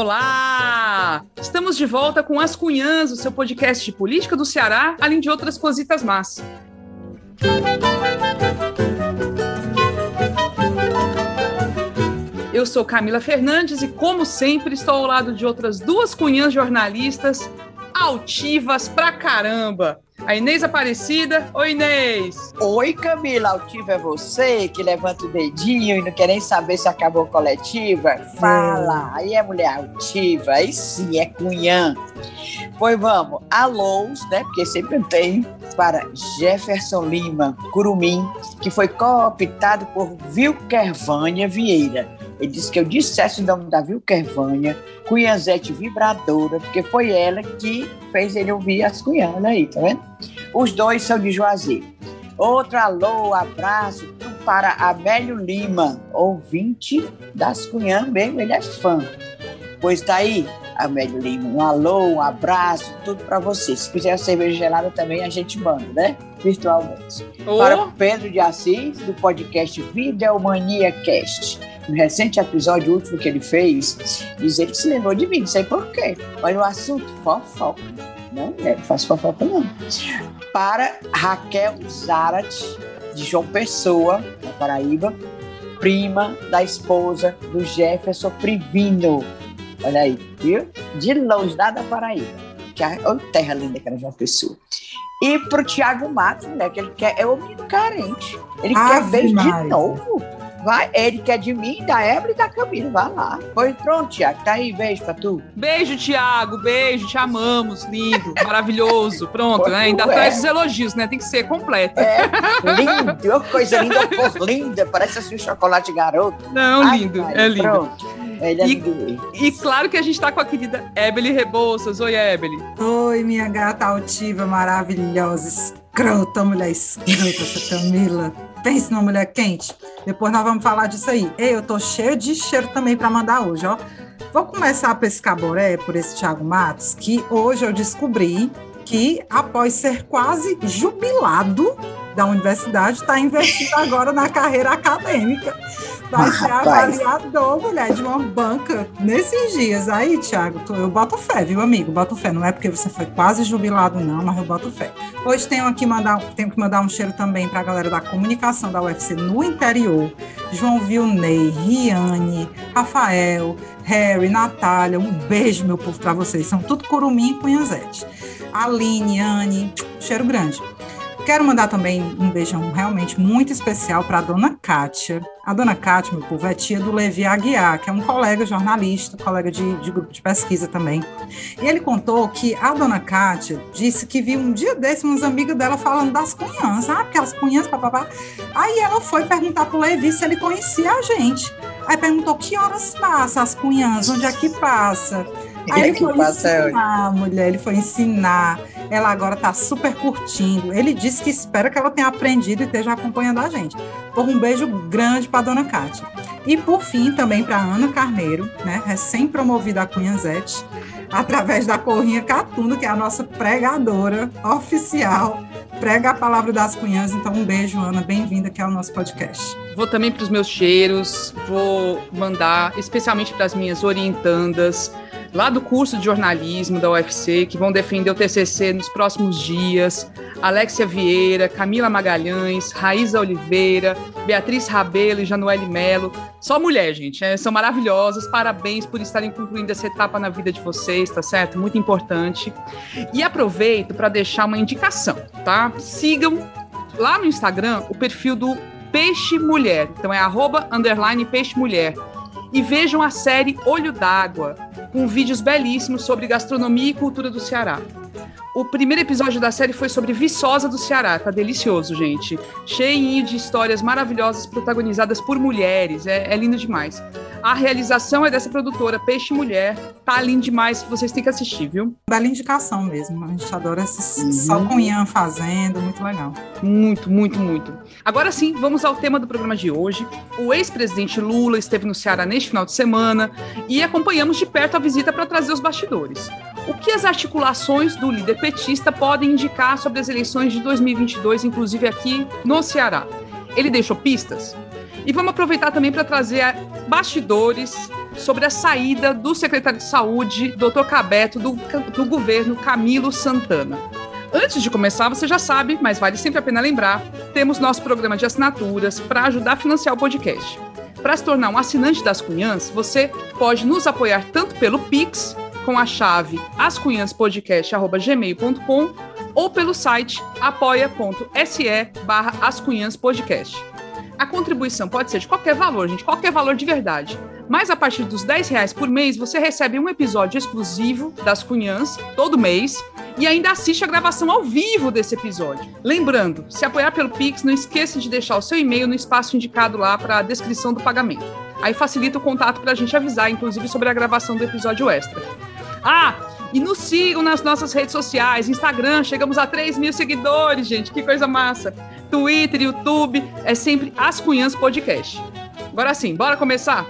Olá! Estamos de volta com As Cunhãs, o seu podcast de política do Ceará, além de outras cositas más. Eu sou Camila Fernandes e, como sempre, estou ao lado de outras duas cunhãs jornalistas altivas pra caramba. A Inês Aparecida. Oi, Inês. Oi, Camila. Altiva é você que levanta o dedinho e não quer nem saber se acabou a coletiva? Fala. Aí é mulher altiva. Aí sim, é cunhã. Pois vamos. Alôs, né? Porque sempre tem para Jefferson Lima Curumim, que foi cooptado por Vilkervânia Vieira. Ele disse que eu dissesse o nome da Vilkervânia, Cunhazete Vibradora, porque foi ela que fez ele ouvir as cunhanas aí, tá vendo? Os dois são de Juazeiro. Outro alô, abraço para Amélio Lima, ouvinte das cunhanas mesmo, ele é fã. Pois tá aí, Amélio Lima, um alô, um abraço, tudo para você. Se quiser cerveja gelada também, a gente manda, né? Virtualmente. Oh. Para o Pedro de Assis, do podcast Videomania Cast no recente episódio último que ele fez, diz ele que se lembrou de mim, não sei porquê. Olha o assunto, fofoca. Não, é, não faço fofoca não. Para Raquel Zarat, de João Pessoa, na Paraíba, prima da esposa do Jefferson Privino. Olha aí, viu? De longe, lá da Paraíba. Que é, olha terra linda que era João Pessoa. E pro Tiago Matos, né? Que ele quer, é o menino carente. Ele quer beijo de novo. Vai, ele quer de mim, da Evelyn e da Camila. Vai lá. Pois pronto, Tiago. Tá aí, beijo pra tu. Beijo, Tiago. Beijo, te amamos. Lindo, maravilhoso. Pronto, né? Ainda é. traz os elogios, né? Tem que ser completo. É, lindo. Coisa linda, por linda. Parece assim um chocolate garoto. Não, Ai, lindo. Pai, é lindo. Pronto. É e, e, claro que a gente está com a querida Ebele Rebouças. Oi, Ebele. Oi, minha gata altiva, maravilhosa, escrota, mulher escrota, Camila. Pense numa mulher quente. Depois nós vamos falar disso aí. Ei, eu tô cheio de cheiro também para mandar hoje, ó. Vou começar a pescar boré por esse Thiago Matos, que hoje eu descobri que, após ser quase jubilado da universidade, está investindo agora na carreira acadêmica vai ser avaliador, mulher, de uma banca nesses dias. Aí, Thiago, eu boto fé, viu, amigo? Boto fé. Não é porque você foi quase jubilado, não, mas eu boto fé. Hoje tenho aqui mandar, tenho que mandar um cheiro também para a galera da comunicação da UFC no interior. João Vilney, Riane, Rafael, Harry, Natália. Um beijo, meu povo, para vocês. São tudo curumim e cunhazete. Aline, Anne, cheiro grande. Quero mandar também um beijão realmente muito especial para a dona Kátia. A dona Kátia, meu povo, é tia do Levi Aguiar, que é um colega jornalista, colega de, de grupo de pesquisa também. E ele contou que a dona Kátia disse que viu um dia desses umas amigas dela falando das cunhãs, ah, aquelas cunhãs, papapá. Aí ela foi perguntar para o Levi se ele conhecia a gente. Aí perguntou que horas passa as cunhãs, onde é que passa. Aí ele foi ensinar, mulher, ele foi ensinar. Ela agora está super curtindo. Ele disse que espera que ela tenha aprendido e esteja acompanhando a gente. Por um beijo grande para dona Kátia. E por fim, também para Ana Carneiro, né, recém-promovida a Cunhazete, através da Corrinha Catunda, que é a nossa pregadora oficial prega a palavra das cunhãs. Então, um beijo, Ana. Bem-vinda aqui ao nosso podcast. Vou também para os meus cheiros, vou mandar especialmente para as minhas orientandas, lá do curso de jornalismo da UFC, que vão defender o TCC nos próximos dias. Alexia Vieira, Camila Magalhães, Raíza Oliveira, Beatriz Rabelo e Januele Melo. Só mulher, gente. É, são maravilhosas. Parabéns por estarem concluindo essa etapa na vida de vocês, tá certo? Muito importante. E aproveito para deixar uma indicação, tá? Sigam lá no Instagram o perfil do Peixe Mulher. Então é arroba, underline Peixe Mulher. E vejam a série Olho d'Água, com vídeos belíssimos sobre gastronomia e cultura do Ceará. O primeiro episódio da série foi sobre Viçosa do Ceará, tá delicioso, gente. Cheinho de histórias maravilhosas protagonizadas por mulheres, é, é lindo demais. A realização é dessa produtora, Peixe Mulher. Tá lindo demais, vocês têm que assistir, viu? Bela indicação mesmo. A gente adora esses uhum. só com Ian fazendo, muito legal. Muito, muito, muito. Agora sim, vamos ao tema do programa de hoje. O ex-presidente Lula esteve no Ceará neste final de semana e acompanhamos de perto a visita para trazer os bastidores. O que as articulações do líder petista podem indicar sobre as eleições de 2022, inclusive aqui no Ceará? Ele deixou pistas? E vamos aproveitar também para trazer bastidores sobre a saída do secretário de Saúde, Dr. Cabeto, do, do governo Camilo Santana. Antes de começar, você já sabe, mas vale sempre a pena lembrar, temos nosso programa de assinaturas para ajudar a financiar o podcast. Para se tornar um assinante das Cunhãs, você pode nos apoiar tanto pelo Pix, com a chave ascunhanspodcast.gmail.com ou pelo site apoia.se barra ascunhanspodcast. A contribuição pode ser de qualquer valor, gente, qualquer valor de verdade. Mas a partir dos 10 reais por mês, você recebe um episódio exclusivo das Cunhãs todo mês e ainda assiste a gravação ao vivo desse episódio. Lembrando, se apoiar pelo Pix, não esqueça de deixar o seu e-mail no espaço indicado lá para a descrição do pagamento. Aí facilita o contato para a gente avisar, inclusive, sobre a gravação do episódio extra. Ah, e nos sigam nas nossas redes sociais, Instagram, chegamos a 3 mil seguidores, gente, que coisa massa. Twitter, YouTube, é sempre As Cunhãs Podcast. Agora sim, bora começar?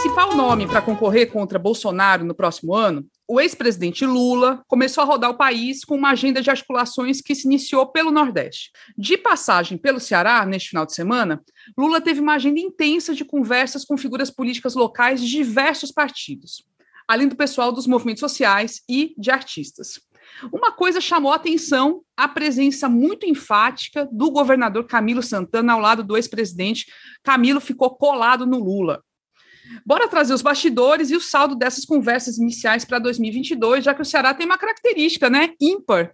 Principal nome para concorrer contra Bolsonaro no próximo ano, o ex-presidente Lula começou a rodar o país com uma agenda de articulações que se iniciou pelo Nordeste. De passagem pelo Ceará, neste final de semana, Lula teve uma agenda intensa de conversas com figuras políticas locais de diversos partidos, além do pessoal dos movimentos sociais e de artistas. Uma coisa chamou a atenção: a presença muito enfática do governador Camilo Santana ao lado do ex-presidente. Camilo ficou colado no Lula. Bora trazer os bastidores e o saldo dessas conversas iniciais para 2022, já que o Ceará tem uma característica, né, ímpar,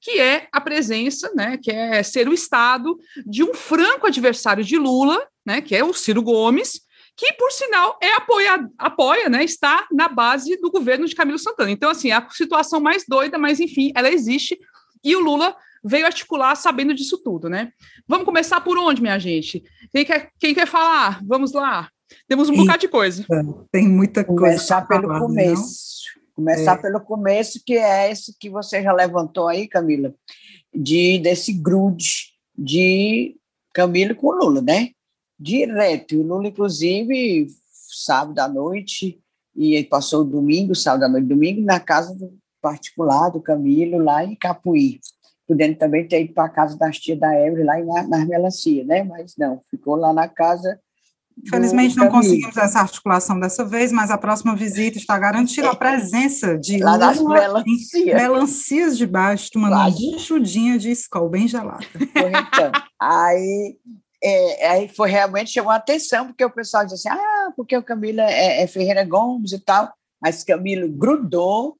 que é a presença, né, que é ser o estado de um franco adversário de Lula, né, que é o Ciro Gomes, que por sinal é apoia, apoia, né, está na base do governo de Camilo Santana. Então assim, é a situação mais doida, mas enfim, ela existe e o Lula veio articular sabendo disso tudo, né? Vamos começar por onde, minha gente? Quem quer, quem quer falar? Vamos lá. Temos um bocado de coisa. Tem muita coisa. Começar pelo falar, começo. Não? Começar é. pelo começo, que é esse que você já levantou aí, Camila, de desse grude de Camilo com Lula, né? Direto. E o Lula, inclusive, sábado à noite, e ele passou o domingo, sábado à noite, domingo, na casa do particular do Camilo, lá em Capuí. Podendo também ter ido para a casa da tia da Evelyn, lá em, nas melancia, né? Mas não, ficou lá na casa Infelizmente não conseguimos essa articulação dessa vez, mas a próxima visita está garantida a presença de Lá das melancias. melancias de baixo, tomando uma enxudinha de escol bem gelada. Então, aí, é, aí foi realmente chamou a atenção, porque o pessoal disse assim, ah, porque o Camilo é, é Ferreira Gomes e tal, mas Camilo grudou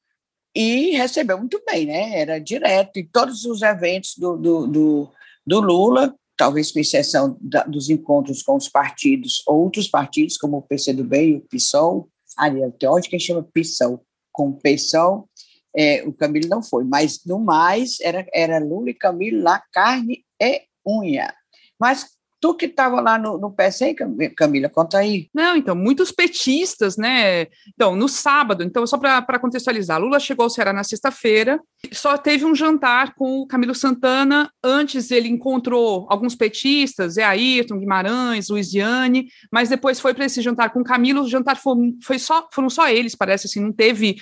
e recebeu muito bem, né? Era direto em todos os eventos do, do, do, do Lula, talvez com exceção da, dos encontros com os partidos, outros partidos, como o PCdoB e o PSOL, ali, tem onde que chama PSOL, com o PSOL, é, o Camilo não foi, mas no mais era, era Lula e Camilo lá, carne e unha. Mas Tu que estava lá no, no PSE, Camila, conta aí. Não, então, muitos petistas, né? Então, no sábado, então, só para contextualizar, Lula chegou ao Ceará na sexta-feira, só teve um jantar com o Camilo Santana. Antes ele encontrou alguns petistas, Zé Ayrton, Guimarães, Luiziane, mas depois foi para esse jantar com o Camilo. O jantar foi, foi só, foram só eles, parece assim, não teve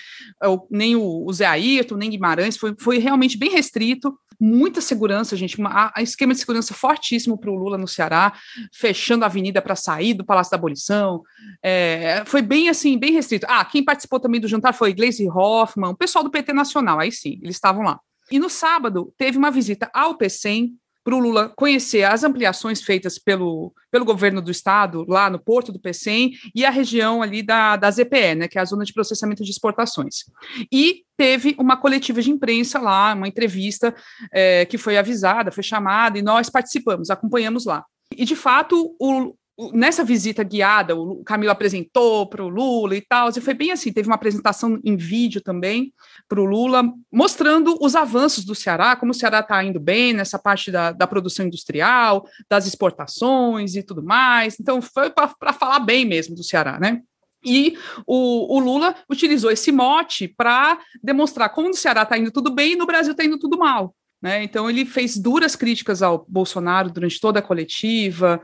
nem o, o Zé Ayrton, nem Guimarães, foi, foi realmente bem restrito muita segurança, gente, uma, a esquema de segurança fortíssimo para o Lula no Ceará, fechando a avenida para sair do Palácio da Abolição. É, foi bem assim, bem restrito. Ah, quem participou também do jantar foi Gleisi Hoffmann, o pessoal do PT Nacional, aí sim, eles estavam lá. E no sábado teve uma visita ao PCM, para o Lula conhecer as ampliações feitas pelo, pelo governo do estado, lá no porto do PCM, e a região ali da, da ZPE, né, que é a Zona de Processamento de Exportações. E teve uma coletiva de imprensa lá, uma entrevista é, que foi avisada, foi chamada, e nós participamos, acompanhamos lá. E, de fato, o, nessa visita guiada, o Camilo apresentou para o Lula e tal, e foi bem assim, teve uma apresentação em vídeo também para o Lula, mostrando os avanços do Ceará, como o Ceará está indo bem nessa parte da, da, produção industrial, das exportações e tudo mais, então foi para falar bem mesmo do Ceará, né? E o, o Lula utilizou esse mote para demonstrar como no Ceará está indo tudo bem e no Brasil está indo tudo mal. Né? Então, ele fez duras críticas ao Bolsonaro durante toda a coletiva,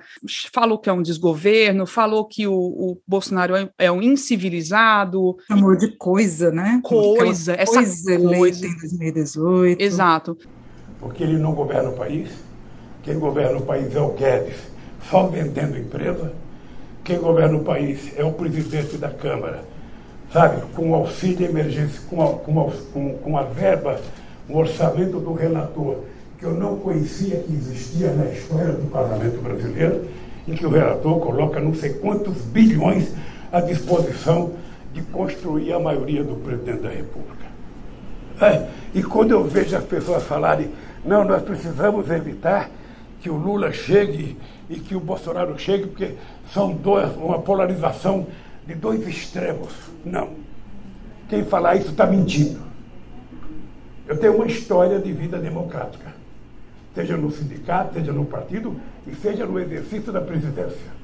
falou que é um desgoverno, falou que o, o Bolsonaro é, é, um incivilizado. Chamou de coisa, né? Coisa, essa coisa, coisa. em 2018. Exato. porque ele não governa o país. Quem governa o país é o Guedes, só vendendo empresa. Quem governa o país é o presidente da Câmara, sabe, com auxílio emergência, com a, com, a, com, com a verba, um orçamento do relator, que eu não conhecia que existia na história do parlamento brasileiro, em que o relator coloca não sei quantos bilhões à disposição de construir a maioria do presidente da República. É, e quando eu vejo as pessoas falarem, não, nós precisamos evitar que o Lula chegue e que o Bolsonaro chegue, porque são dois, uma polarização de dois extremos. Não. Quem falar isso está mentindo. Eu tenho uma história de vida democrática, seja no sindicato, seja no partido e seja no exercício da presidência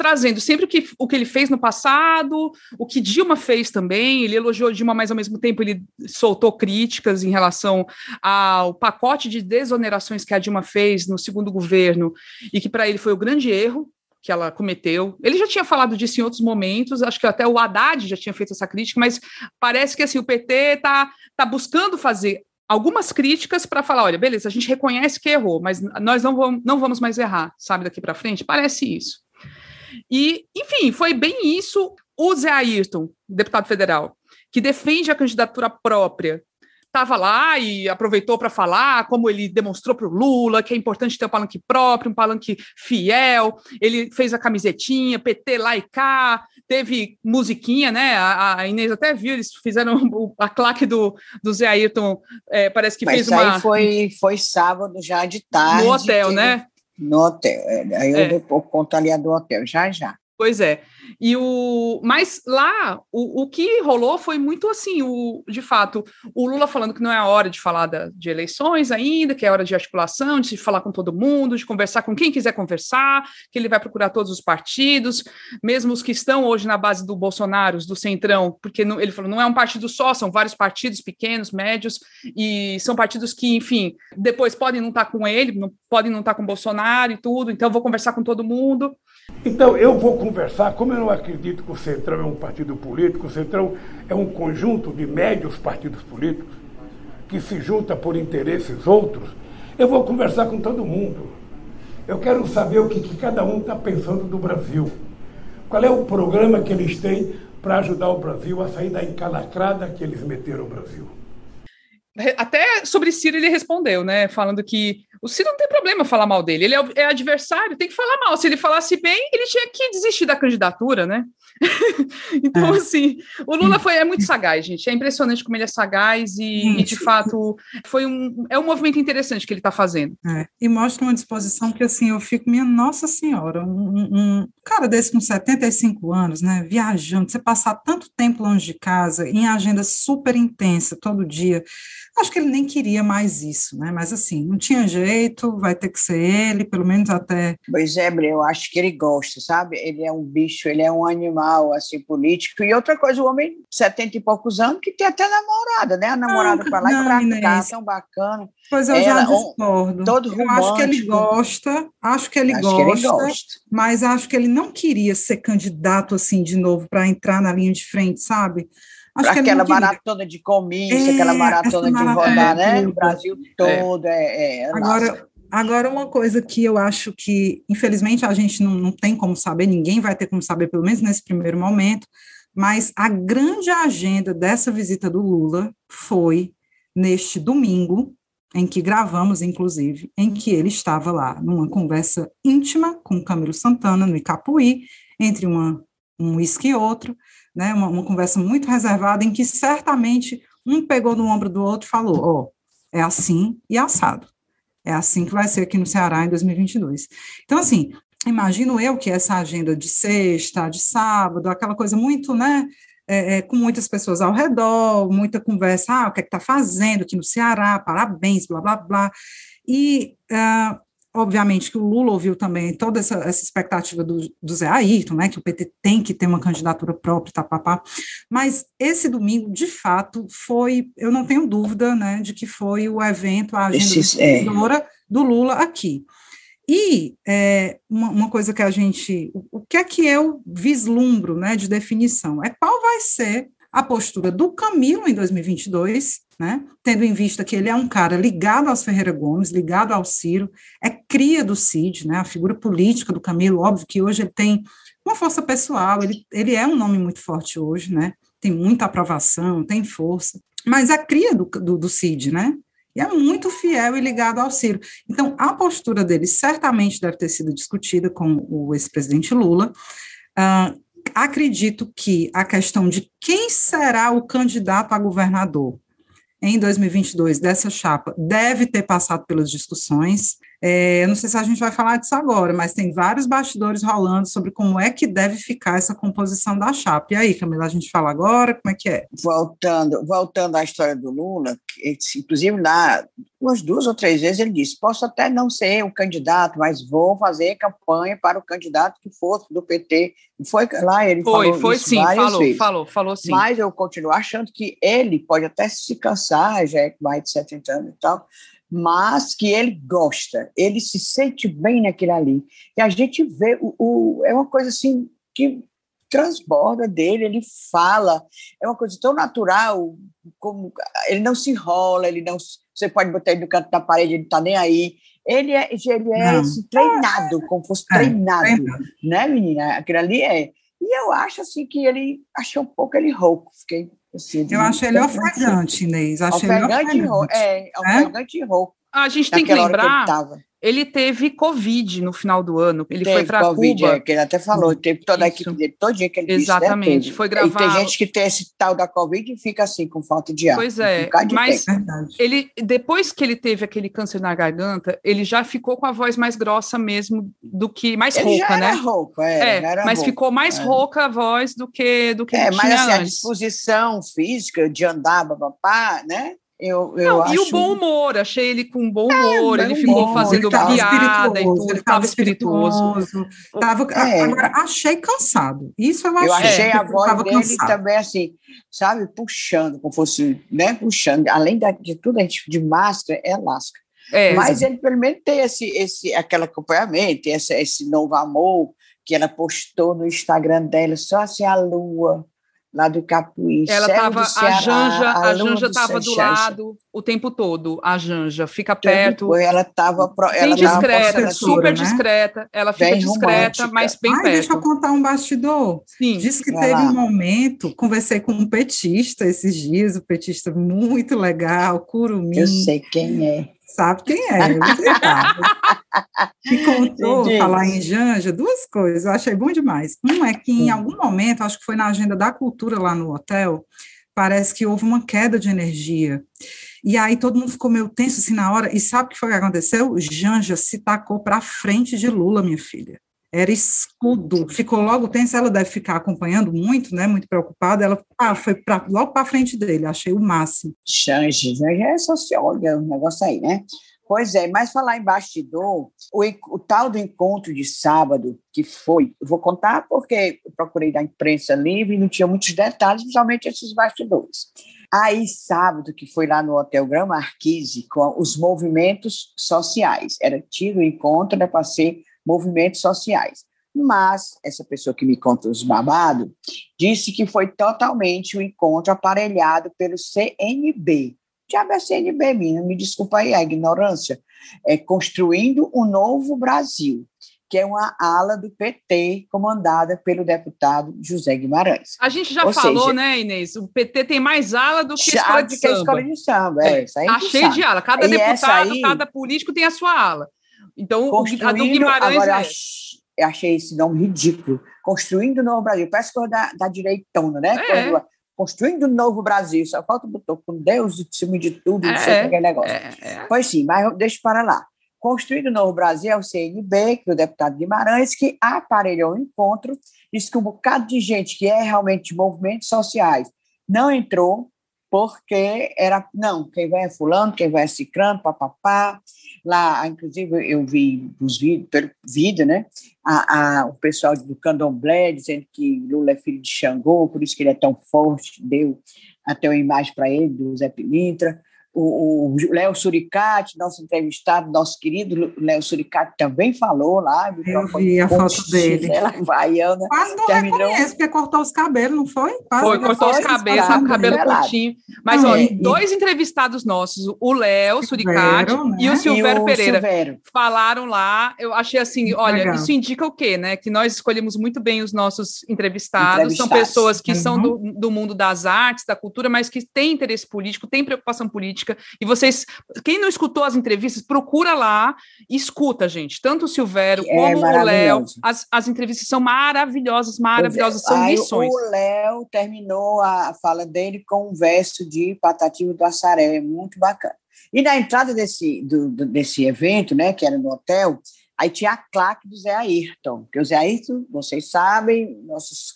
trazendo sempre o que, o que ele fez no passado, o que Dilma fez também. Ele elogiou Dilma, mas ao mesmo tempo ele soltou críticas em relação ao pacote de desonerações que a Dilma fez no segundo governo e que para ele foi o grande erro que ela cometeu. Ele já tinha falado disso em outros momentos, acho que até o Haddad já tinha feito essa crítica, mas parece que assim o PT está tá buscando fazer algumas críticas para falar, olha, beleza, a gente reconhece que errou, mas nós não vamos, não vamos mais errar, sabe, daqui para frente? Parece isso. E, enfim, foi bem isso. O Zé Ayrton, deputado federal, que defende a candidatura própria, estava lá e aproveitou para falar como ele demonstrou para o Lula que é importante ter um palanque próprio, um palanque fiel. Ele fez a camisetinha, PT lá e cá, teve musiquinha, né? A, a Inês até viu, eles fizeram a claque do, do Zé Ayrton, é, parece que Mas fez uma. Aí foi, foi sábado já de tarde. No hotel, né? No hotel. É, aí eu é. conto ali a do hotel, já já. Pois é. E o, mas lá o, o que rolou foi muito assim, o, de fato, o Lula falando que não é a hora de falar da, de eleições ainda, que é hora de articulação, de falar com todo mundo, de conversar com quem quiser conversar, que ele vai procurar todos os partidos, mesmo os que estão hoje na base do Bolsonaro, do Centrão, porque não, ele falou, não é um partido só, são vários partidos pequenos, médios, e são partidos que, enfim, depois podem não estar com ele, não, podem não estar com o Bolsonaro e tudo, então vou conversar com todo mundo. Então, eu vou conversar, como eu não acredito que o Centrão é um partido político, o Centrão é um conjunto de médios partidos políticos que se junta por interesses outros, eu vou conversar com todo mundo. Eu quero saber o que, que cada um está pensando do Brasil. Qual é o programa que eles têm para ajudar o Brasil a sair da encalacrada que eles meteram o Brasil. Até sobre Ciro ele respondeu, né? Falando que o Ciro não tem problema falar mal dele, ele é, é, adversário, tem que falar mal. Se ele falasse bem, ele tinha que desistir da candidatura, né? então, é. assim, o Lula foi, é muito sagaz, gente. É impressionante como ele é sagaz e, e de fato, foi um, é um movimento interessante que ele está fazendo. É. E mostra uma disposição que, assim, eu fico, minha Nossa Senhora, um, um cara desse com 75 anos, né, viajando, você passar tanto tempo longe de casa, em agenda super intensa, todo dia, Acho que ele nem queria mais isso, né? Mas assim, não tinha jeito, vai ter que ser ele, pelo menos até. Pois é, eu acho que ele gosta, sabe? Ele é um bicho, ele é um animal, assim, político. E outra coisa, o homem, setenta e poucos anos, que tem até namorada, né? A namorada para lá e para cá, tão bacana. Pois eu Ela, já discordo. Um, todo eu acho que ele gosta, acho que ele, acho gosta, que ele gosta, mas acho que ele não queria ser candidato assim de novo para entrar na linha de frente, sabe? Acho aquela maratona de comício, é, aquela maratona de rodar, né? O Brasil todo. É. é, é agora, agora, uma coisa que eu acho que, infelizmente, a gente não, não tem como saber, ninguém vai ter como saber, pelo menos nesse primeiro momento, mas a grande agenda dessa visita do Lula foi neste domingo, em que gravamos, inclusive, em que ele estava lá numa conversa íntima com Camilo Santana, no Icapuí, entre uma, um uísque e outro, né, uma, uma, conversa muito reservada, em que certamente um pegou no ombro do outro e falou: Ó, oh, é assim e assado. É assim que vai ser aqui no Ceará em 2022. Então, assim, imagino eu que essa agenda de sexta, de sábado, aquela coisa muito, né, é, é, com muitas pessoas ao redor, muita conversa, ah, o que é que está fazendo aqui no Ceará, parabéns, blá, blá, blá. E uh, obviamente que o Lula ouviu também toda essa, essa expectativa do, do, Zé Ayrton, né, que o PT tem que ter uma candidatura própria, tá, pá, pá. mas esse domingo, de fato, foi, eu não tenho dúvida, né, de que foi o evento, a agenda é. do Lula aqui. E é, uma, uma, coisa que a gente, o, o que é que eu vislumbro, né, de definição, é qual vai ser a postura do Camilo em 2022 né? Tendo em vista que ele é um cara ligado aos Ferreira Gomes, ligado ao Ciro, é cria do Cid, né? A figura política do Camilo, óbvio que hoje ele tem uma força pessoal, ele, ele é um nome muito forte hoje, né? Tem muita aprovação, tem força, mas é cria do, do, do Cid, né? E é muito fiel e ligado ao Ciro. Então, a postura dele certamente deve ter sido discutida com o ex-presidente Lula. Uh, acredito que a questão de quem será o candidato a governador em 2022 dessa chapa deve ter passado pelas discussões. É, não sei se a gente vai falar disso agora, mas tem vários bastidores rolando sobre como é que deve ficar essa composição da chapa. E aí, Camila, a gente fala agora, como é que é? Voltando, voltando à história do Lula, inclusive lá, umas duas ou três vezes ele disse, posso até não ser o candidato, mas vou fazer campanha para o candidato que for do PT. Foi lá, ele foi, falou Foi, isso sim, falou, vezes. falou, falou sim. Mas eu continuo achando que ele pode até se cansar, já é mais de 70 anos e tal, mas que ele gosta, ele se sente bem naquilo ali. E a gente vê, o, o, é uma coisa assim que transborda dele, ele fala, é uma coisa tão natural, como ele não se enrola, ele não, você pode botar ele no canto da parede, ele está nem aí. Ele é, ele é assim, treinado, como fosse é, treinado, né, menina? Aquilo ali é. E eu acho assim que ele achei um pouco ele rouco, fiquei Assim, eu acho ele ofegante, Inês. Acho ofegante, ele ofegante. É, ofegante e rouco. A gente tem que lembrar ele teve Covid no final do ano. Ele teve foi para Cuba. É, que ele até falou, teve toda a equipe dele, todo dia que ele Exatamente, disse, né, foi gravar. E tem gente que tem esse tal da Covid e fica assim, com falta de ar. Pois é, mas ele, depois que ele teve aquele câncer na garganta, ele já ficou com a voz mais grossa mesmo do que, mais ele rouca, né? Rouca, é, é mas rouca, ficou mais é. rouca a voz do que do que É, mas assim, antes. a disposição física de andar, papá, né? Eu, eu não, acho... E o bom humor, achei ele com bom humor, é, ele ficou humor, fazendo ele piada e tudo, ele estava espirituoso. Tava, É. Agora, achei cansado. Isso eu achei. Eu achei que a ele voz dele cansado. também assim, sabe, puxando, como fosse, né, puxando. Além da- de tudo, a gente de máscara, é lasca. É, Mas ele pelo menos tem esse, esse, aquele acompanhamento, esse, esse novo amor que ela postou no Instagram dela, só assim a lua lá do Capuí. ela céu tava, do a Janja, a lua Janja do estava do lado o tempo todo. A Janja fica perto, todo, Ela estava bem ela discreta, super né? discreta. Ela fica Bem discreta, romântica. mas bem Ai, deixa eu perto. contar um bastidor. Sim. Diz que Vai teve lá. um momento, conversei com um petista esses dias, um petista muito legal, Curumim, Eu sei quem é. sabe quem é, sabe. Que contou, diz. falar em Janja, duas coisas, eu achei bom demais. Um é que em Sim. algum momento, acho que foi na agenda da cultura lá no hotel, parece que houve uma queda de energia. E aí todo mundo ficou meio tenso assim na hora, e sabe o que foi que aconteceu? Janja se tacou para frente de Lula, minha filha. Era escudo, ficou logo tensa, ela deve ficar acompanhando muito, né, muito preocupada, ela ah, foi pra, logo para frente dele, achei o máximo. Change, já é socióloga, o negócio aí, né? Pois é, mas falar em bastidor, o, o tal do encontro de sábado, que foi, eu vou contar porque eu procurei da imprensa livre e não tinha muitos detalhes, principalmente esses bastidores. Aí, sábado, que foi lá no Hotel Gran Marquise, com os movimentos sociais, era tido o encontro né, para ser movimentos sociais. Mas essa pessoa que me conta os babados disse que foi totalmente o encontro aparelhado pelo CNB. Diabo é CNB, menina, me desculpa aí a ignorância. É Construindo um Novo Brasil, que é uma ala do PT comandada pelo deputado José Guimarães. A gente já Ou falou, seja, né, Inês? O PT tem mais ala do que Já escola de que a samba. escola de samba, é, isso aí Tá cheio sabe. de ala. Cada E deputado, aí- cada político tem a sua ala. Então, o- a do Guimarães agora eu é. ach- achei esse nome ridículo. Construindo o Novo Brasil. Parece coisa da, da direitona, né? É. Coisa- Construindo o Novo Brasil. Só falta botar com Deus em cima de tudo, não sei É, aquele negócio. É, é. Pois sim, mas deixa para lá. Construindo o Novo Brasil é o CNB, que é o deputado Guimarães, que aparelhou o encontro, disse que um bocado de gente que é realmente de movimentos sociais não entrou, porque era, não, quem vai é fulano, quem vai é ciclano, papapá. Lá, inclusive, eu vi nos vídeos, pelo vídeo, né, a, a, o pessoal do candomblé dizendo que Lula é filho de Xangô, por isso que ele é tão forte, deu até uma imagem para ele, do Zé Pilintra. O Léo Suricati, nosso entrevistado, nosso querido Léo Suricati também falou lá. Eu vi a foto dele. Ela vaiana. Quase não terminou... reconheço, porque cortou os cabelos, não foi? Quase foi, cortou os cabelos, o cabelo curtinho. Mas, olha, dois entrevistados nossos, o Léo Suricati né? e o Silvério Pereira, falaram lá, eu achei assim, olha, Legal. isso indica o quê, né? Que nós escolhemos muito bem os nossos entrevistados, entrevistados. são pessoas que uhum. são do, do mundo das artes, da cultura, mas que têm interesse político, têm preocupação política, política. E vocês, quem não escutou as entrevistas, procura lá e escuta, gente. Tanto o Silvério é como o Léo. As, as entrevistas são maravilhosas, maravilhosas, são Aí, lições. O Léo terminou a fala dele com um verso de Patativa do Assaré, muito bacana. E na entrada desse, do, desse evento, né, que era no hotel, Aí tinha a claque do Zé Ayrton, que o Zé Ayrton, vocês sabem, nossos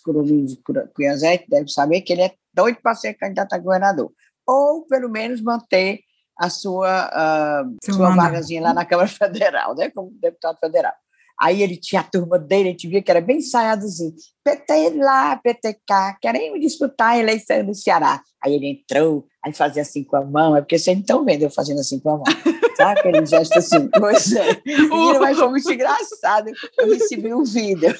cunhazetes devem saber que ele é doido para ser candidato a governador ou pelo menos manter a sua, uh, sua vagazinha lá na Câmara Federal, né, como deputado federal. Aí ele tinha a turma dele, a gente via que era bem ensaiadozinho. PT lá, PTK, queremos disputar a eleição no Ceará. Aí ele entrou, aí fazia assim com a mão, é porque vocês não estão vendo eu fazendo assim com a mão. Sabe aquele gesto assim? Pois é. Mas foi muito engraçado. Eu recebi um vídeo.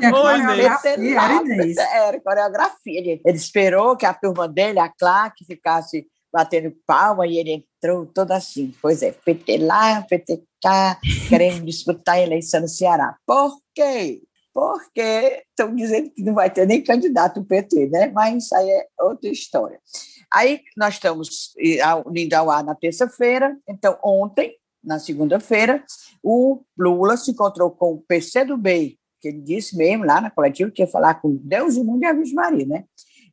É coreografia, era, era coreografia. Ele, ele esperou que a turma dele, a Clark, ficasse batendo palma e ele entrou todo assim. Pois é, PT lá, PT cá, querendo disputar a eleição no Ceará. Por quê? Porque estão dizendo que não vai ter nem candidato o PT, né? Mas isso aí é outra história. Aí nós estamos indo ao ar na terça-feira, então ontem, na segunda-feira, o Lula se encontrou com o PCdoB que ele disse mesmo lá na coletiva que ia falar com Deus, o mundo e a Virgem Maria, né?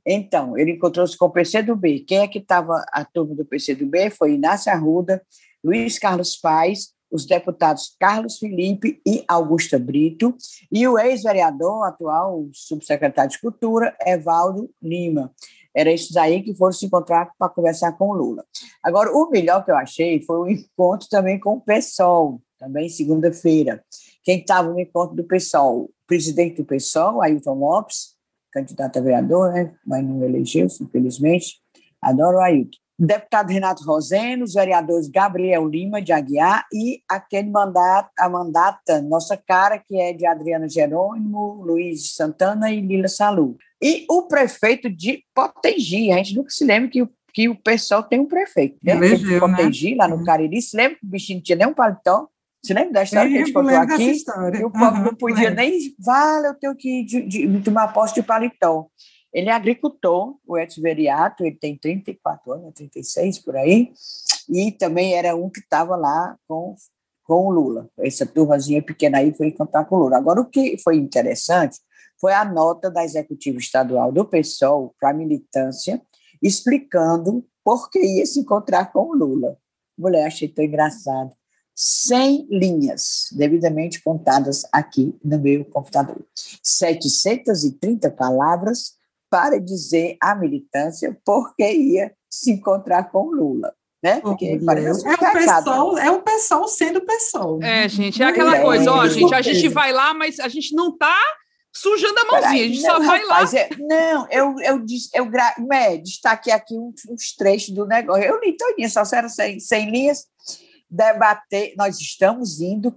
Então, ele encontrou-se com o PCdoB. Quem é que estava a turma do PCdoB? Foi Inácio Arruda, Luiz Carlos Paes, os deputados Carlos Felipe e Augusta Brito, e o ex-vereador, atual subsecretário de Cultura, Evaldo Lima. Era esses aí que foram se encontrar para conversar com o Lula. Agora, o melhor que eu achei foi o encontro também com o PSOL, também segunda-feira. Quem estava no encontro do PSOL? O presidente do PSOL, Ailton Lopes, candidato a vereador, né? mas não elegeu-se, infelizmente. Adoro o Ailton. Deputado Renato Roseno, os vereadores Gabriel Lima de Aguiar e aquele mandato, a mandata, nossa cara, que é de Adriana Jerônimo, Luiz Santana e Lila Salu. E o prefeito de Potengi, a gente nunca se lembra que o que o pessoal tem um prefeito. Né? Elegeu, Potengi, né? lá no uhum. Cariri, se lembra que o bichinho não tinha nem um paletó? Você lembra da história eu que a gente contou aqui? E o povo uhum, não podia nem. Vale, eu tenho que de, de, de tomar posse de paletó. Ele é agricultor, o Edson Veriato, ele tem 34 anos, 36 por aí, e também era um que estava lá com, com o Lula. Essa turmazinha pequena aí foi encontrar com o Lula. Agora, o que foi interessante foi a nota da Executiva Estadual do PSOL para a militância, explicando por que ia se encontrar com o Lula. Mulher, achei tão engraçado. 100 linhas, devidamente contadas aqui no meu computador. 730 palavras para dizer à militância por que ia se encontrar com Lula. Né? Porque é, o pessoal, é o pessoal sendo pessoal. É, gente, é aquela é, coisa, ó, gente, a gente vai lá, mas a gente não está sujando a mãozinha, a gente não, só vai rapaz, lá. É, não, eu, eu, eu, é, destaquei aqui uns, uns, trechos do negócio. Eu li todinha, só eram 100, 100 linhas, debater, nós estamos indo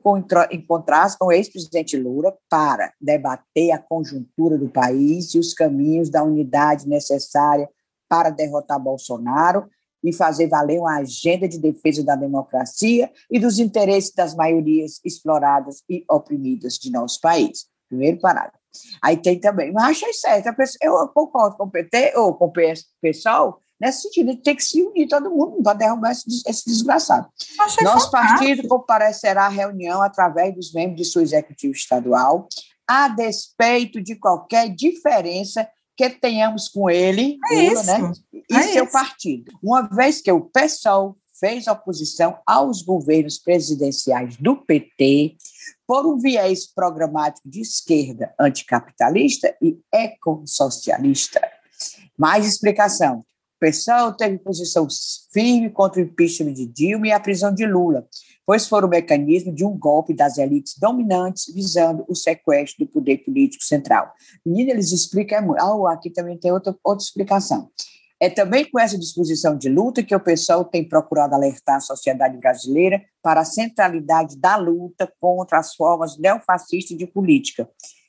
encontrar com o ex-presidente Lula para debater a conjuntura do país e os caminhos da unidade necessária para derrotar Bolsonaro e fazer valer uma agenda de defesa da democracia e dos interesses das maiorias exploradas e oprimidas de nosso país. Primeiro parágrafo. Aí tem também, mas achei certo, eu concordo com o PT ou com o PSOL, nesse sentido, de ter que se unir todo mundo para derrubar esse, esse desgraçado. Achei Nosso fantástico. partido comparecerá à reunião através dos membros de sua executiva estadual, a despeito de qualquer diferença que tenhamos com ele, é Lula, né? E é seu isso. partido. Uma vez que o PSOL fez oposição aos governos presidenciais do PT por um viés programático de esquerda anticapitalista e ecossocialista. Mais explicação. PSOL teve posição firme contra o impeachment de Dilma e a prisão de Lula, pois foram o mecanismo de um golpe das elites dominantes visando o sequestro do poder político central. Menina, eles explicam, oh, aqui também tem outra, outra explicação. É também com essa disposição de luta que o pessoal tem procurado alertar a sociedade brasileira para a centralidade da luta contra as formas neofascistas de política,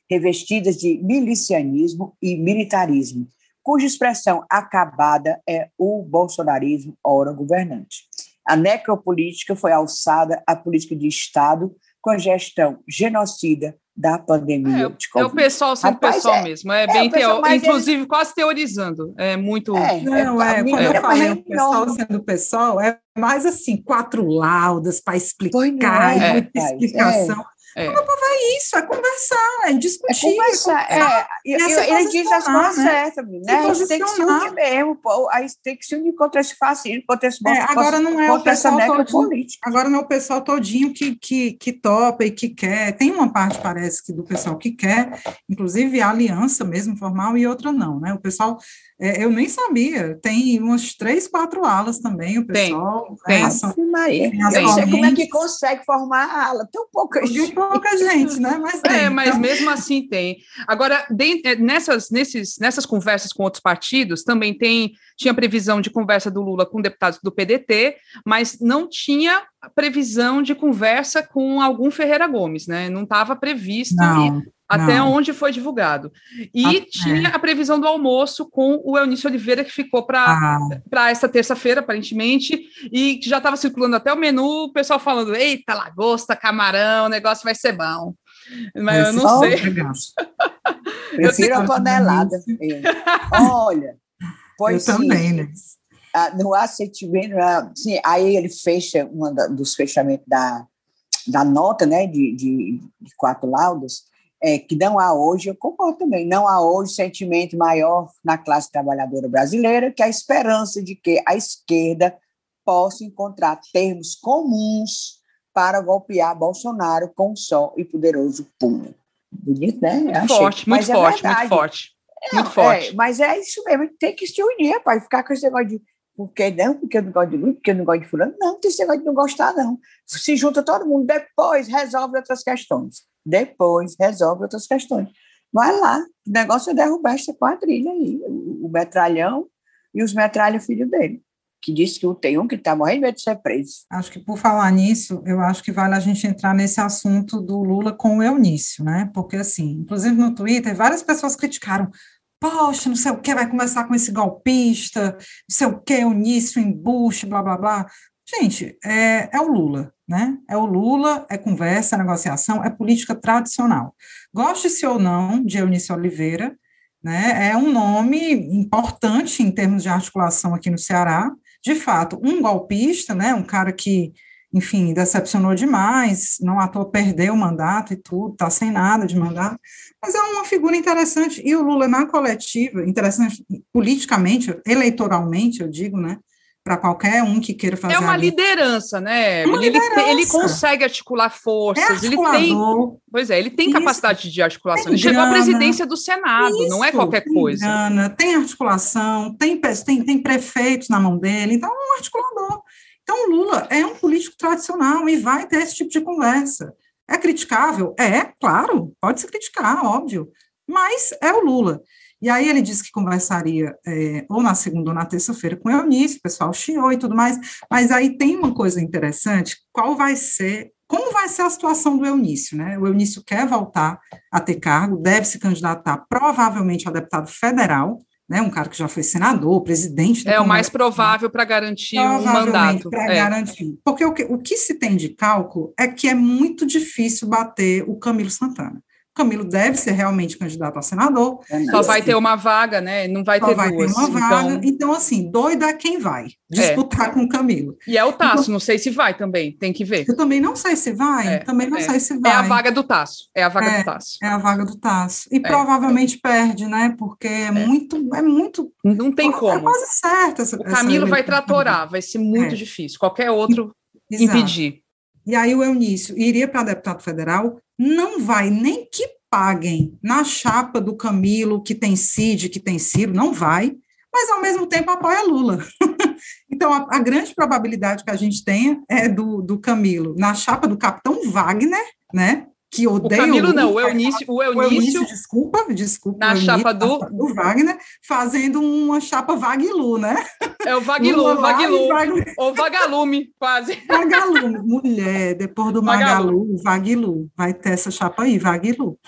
revestidas de milicianismo e militarismo, cuja expressão acabada é o bolsonarismo, ora governante. A necropolítica foi alçada à política de Estado com a gestão genocida da pandemia é, de Covid. É o pessoal sendo Rapaz, pessoal é, mesmo, é, é bem pessoal, teo... inclusive ele... quase teorizando, é muito... É, não, é, quando eu falei o pessoal sendo pessoal, é mais assim, quatro laudas para explicar, é, muita explicação. É. O povo é isso, é conversar, é discutir. É conversar, é. E, ele diz as coisas né? certas, né? A gente tem que se unir mesmo, pô, a gente tem que se unir contra esse fascismo, contra esse é, agora não é o pessoal todinho, Agora não é o pessoal todinho que, que, que topa e que quer. Tem uma parte, parece, que do pessoal que quer, inclusive a aliança mesmo formal, e outra não, né? O pessoal é, eu nem sabia. Tem umas três, quatro alas também, o pessoal. Tem, né? tem. Maria. Tem como é que consegue formar a ala? Tem pouca gente. pouca gente, né? Mas tem. É, mas então... mesmo assim tem. Agora, é, nessas, nesses, nessas conversas com outros partidos, também tem tinha previsão de conversa do Lula com deputados do PDT, mas não tinha previsão de conversa com algum Ferreira Gomes, né? Não estava previsto. Não. Até Não. onde foi divulgado. E ah, tinha é. a previsão do almoço com o Eunício Oliveira, que ficou para ah. essa terça-feira, aparentemente, e que já estava circulando até o menu, o pessoal falando: eita, lagosta, camarão, o negócio vai ser bom. Mas eu não sei. Prefiro a tonelada. Olha, pois eu sim, também, né? No assentimento, sim, aí ele fecha um dos fechamentos da, da nota, né, de, de, de quatro laudas é, que não há hoje, eu concordo também, não há hoje sentimento maior na classe trabalhadora brasileira que a esperança de que a esquerda possa encontrar termos comuns para golpear Bolsonaro com um só e poderoso punho. Bonito, né? Muito forte, muito é forte, muito forte. É, muito forte. É, mas é isso mesmo, tem que se unir, pai, ficar com esse negócio de porque não, porque eu não gosto de Lula, porque eu não gosto de fulano. Não, não tem esse negócio de não gostar, não. Se junta todo mundo, depois resolve outras questões depois resolve outras questões. Vai lá, o negócio é derrubar essa quadrilha aí, o, metralhão e os metralha filho dele, que disse que tem um que está morrendo de ser preso. Acho que por falar nisso, eu acho que vale a gente entrar nesse assunto do Lula com o Eunício, né? Porque assim, inclusive no Twitter, várias pessoas criticaram poxa, não sei o que, vai começar com esse golpista, não sei o que, Eunício, embuste, blá, blá, blá. Gente, é, é o Lula, né? É o Lula, é conversa, é negociação, é política tradicional. Goste-se ou não de Eunice Oliveira, né? É um nome importante em termos de articulação aqui no Ceará. De fato, um golpista, né? Um cara que, enfim, decepcionou demais, não à toa perdeu o mandato e tudo, está sem nada de mandato, mas é uma figura interessante. E o Lula na coletiva, interessante politicamente, eleitoralmente, eu digo, né? Para qualquer um que queira fazer. É uma liderança, né? Uma ele, liderança. ele consegue articular forças, é ele tem. Pois é, ele tem Isso. capacidade de articulação. Tem ele chegou à presidência do Senado, Isso. não é qualquer tem coisa. Grana, tem articulação, tem, tem, tem prefeitos na mão dele, então é um articulador. Então, o Lula é um político tradicional e vai ter esse tipo de conversa. É criticável? É, claro, pode se criticar, óbvio, mas é o Lula. E aí ele disse que conversaria é, ou na segunda ou na terça-feira com o Eunice, o pessoal chiou e tudo mais, mas aí tem uma coisa interessante, qual vai ser, como vai ser a situação do Eunício, né? O Eunício quer voltar a ter cargo, deve se candidatar provavelmente a deputado federal, né, um cara que já foi senador, presidente. É o mais provável para garantir o um mandato. Para é. garantir. Porque o que, o que se tem de cálculo é que é muito difícil bater o Camilo Santana. Camilo deve ser realmente candidato a senador. É Só vai ter uma vaga, né? Não vai Só ter vai duas. Ter uma vaga. Então, então assim, doida é quem vai disputar é. com o Camilo. E é o Tasso, então, não sei se vai também, tem que ver. Eu também não sei se vai, é, também não é. sei se vai. É a vaga do Tasso, é a vaga do é, Tasso. É a vaga do Tasso. E provavelmente perde, né? Porque é, muito, é muito... Não tem como. É quase certo. Essa, o Camilo vai tratorar, vai ser muito difícil. Qualquer outro Exato. impedir. E aí o Eunício iria para deputado federal, não vai nem que paguem na chapa do Camilo, que tem Cid, que tem Ciro, não vai, mas ao mesmo tempo apoia Lula. então, a, a, grande probabilidade que a gente tenha é do, do Camilo na chapa do capitão Wagner, né? Que odeia o Camilo. O não, o Eunício, o Eunício, o Eunício desculpa, desculpa. Na Eunício, chapa do... do Wagner, fazendo uma chapa Vaglu, né? É o Vaglu, Vaglu. Ou Vagalume, quase. Vagalume, mulher, depois do Magalu, Vaglu. Vai ter essa chapa aí, Vaglu.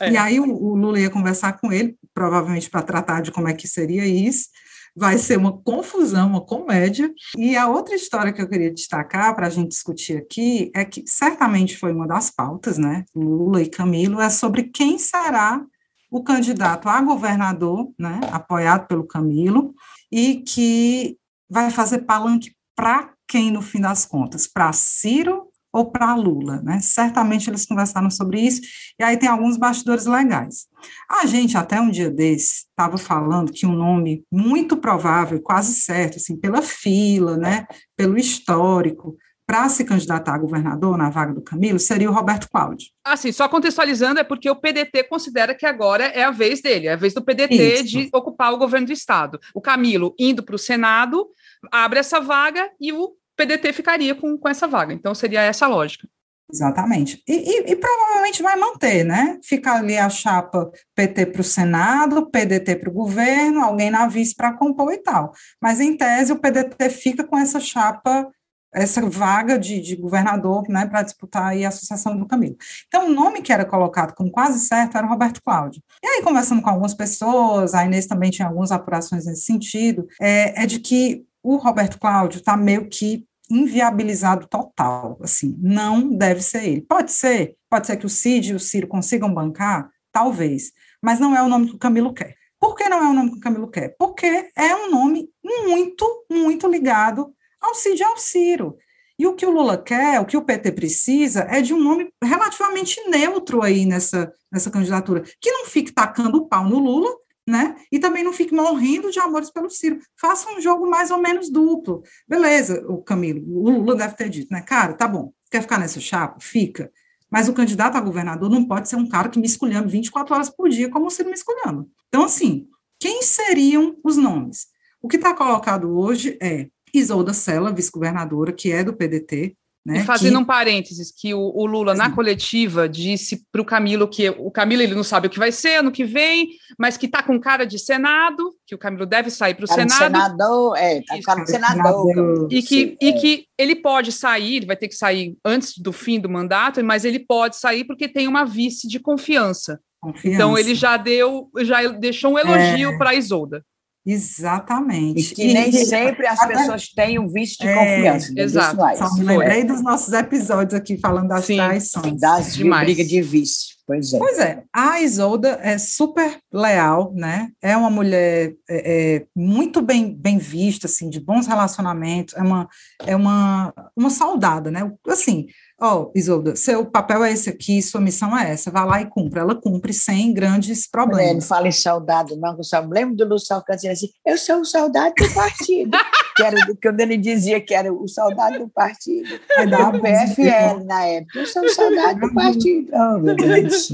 É. E aí o, o Lula ia conversar com ele, provavelmente para tratar de como é que seria isso vai ser uma confusão, uma comédia. E a outra história que eu queria destacar para a gente discutir aqui é que certamente foi uma das pautas, né? Lula e Camilo, é sobre quem será o candidato a governador, né? Apoiado pelo Camilo, e que vai fazer palanque para quem, no fim das contas? Para Ciro ou para Lula, né? Certamente eles conversaram sobre isso, e aí tem alguns bastidores legais. A gente, até um dia desse, estava falando que um nome muito provável, quase certo, assim, pela fila, né, pelo histórico, para se candidatar a governador na vaga do Camilo, seria o Roberto Cláudio. Assim, só contextualizando, é porque o PDT considera que agora é a vez dele, é a vez do PDT Isso. de ocupar o governo do Estado. O Camilo indo para o Senado, abre essa vaga e o PDT ficaria com, com essa vaga. Então, seria essa a lógica. Exatamente. E, e, e, provavelmente vai manter, né? Fica ali a chapa PT para o Senado, PDT para o governo, alguém na vice para compor e tal. Mas, em tese, o PDT fica com essa chapa, essa vaga de, de governador, né, para disputar aí a Associação do Camilo. Então, o nome que era colocado como quase certo era Roberto Cláudio. E aí, conversando com algumas pessoas, a Inês também tinha algumas apurações nesse sentido, é, é de que o Roberto Cláudio está meio que inviabilizado total, assim, não deve ser ele. Pode ser, pode ser que o Cid e o Ciro consigam bancar, talvez, mas não é o nome que o Camilo quer. Por que não é o nome que o Camilo quer? Porque é um nome muito, muito ligado ao Cid e ao Ciro. E o que o Lula quer, o que o PT precisa, é de um nome relativamente neutro aí nessa, nessa candidatura, que não fique tacando o pau no Lula, né? E também não fique morrendo de amores pelo Ciro. Faça um jogo mais ou menos duplo. Beleza, o Camilo, o Lula deve ter dito, né? Cara, tá bom, quer ficar nessa chapa? Fica. Mas o candidato a governador não pode ser um cara que me escolhendo 24 horas por dia, como o Ciro me escolhendo. Então, assim, quem seriam os nomes? O que está colocado hoje é Isolda Sela, vice-governadora, que é do PDT, né, e fazendo que... um parênteses, que o, o Lula, na coletiva, disse para o Camilo que o Camilo ele não sabe o que vai ser ano que vem, mas que está com cara de Senado, que o Camilo deve sair para o Senado. Senador, é, está com cara de senador. E que, e que ele pode sair, ele vai ter que sair antes do fim do mandato, mas ele pode sair porque tem uma vice de confiança. confiança. Então ele já deu, já deixou um elogio é. para a Isolda. Exatamente. E que e, nem e, sempre as pessoas têm um vício de é, confiança. Exato. Só me lembrei dos nossos episódios aqui falando das Sim, traições. Das de briga de vício. Pois é. Pois é. A Isolda é super leal, né? É uma mulher é, é, muito bem, bem vista, assim, de bons relacionamentos. É uma, é uma, uma soldada, né? Assim, ó, oh, Isolda, seu papel é esse aqui, sua missão é essa, vá lá e cumpra. Ela cumpre sem grandes problemas. Não fala em soldado, não, eu só lembro do Lúcio Alcântara assim, eu sou o soldado do partido, que era que ele dizia que era o soldado do partido, é da PFL na época, eu sou o soldado do partido. Oh, meu Deus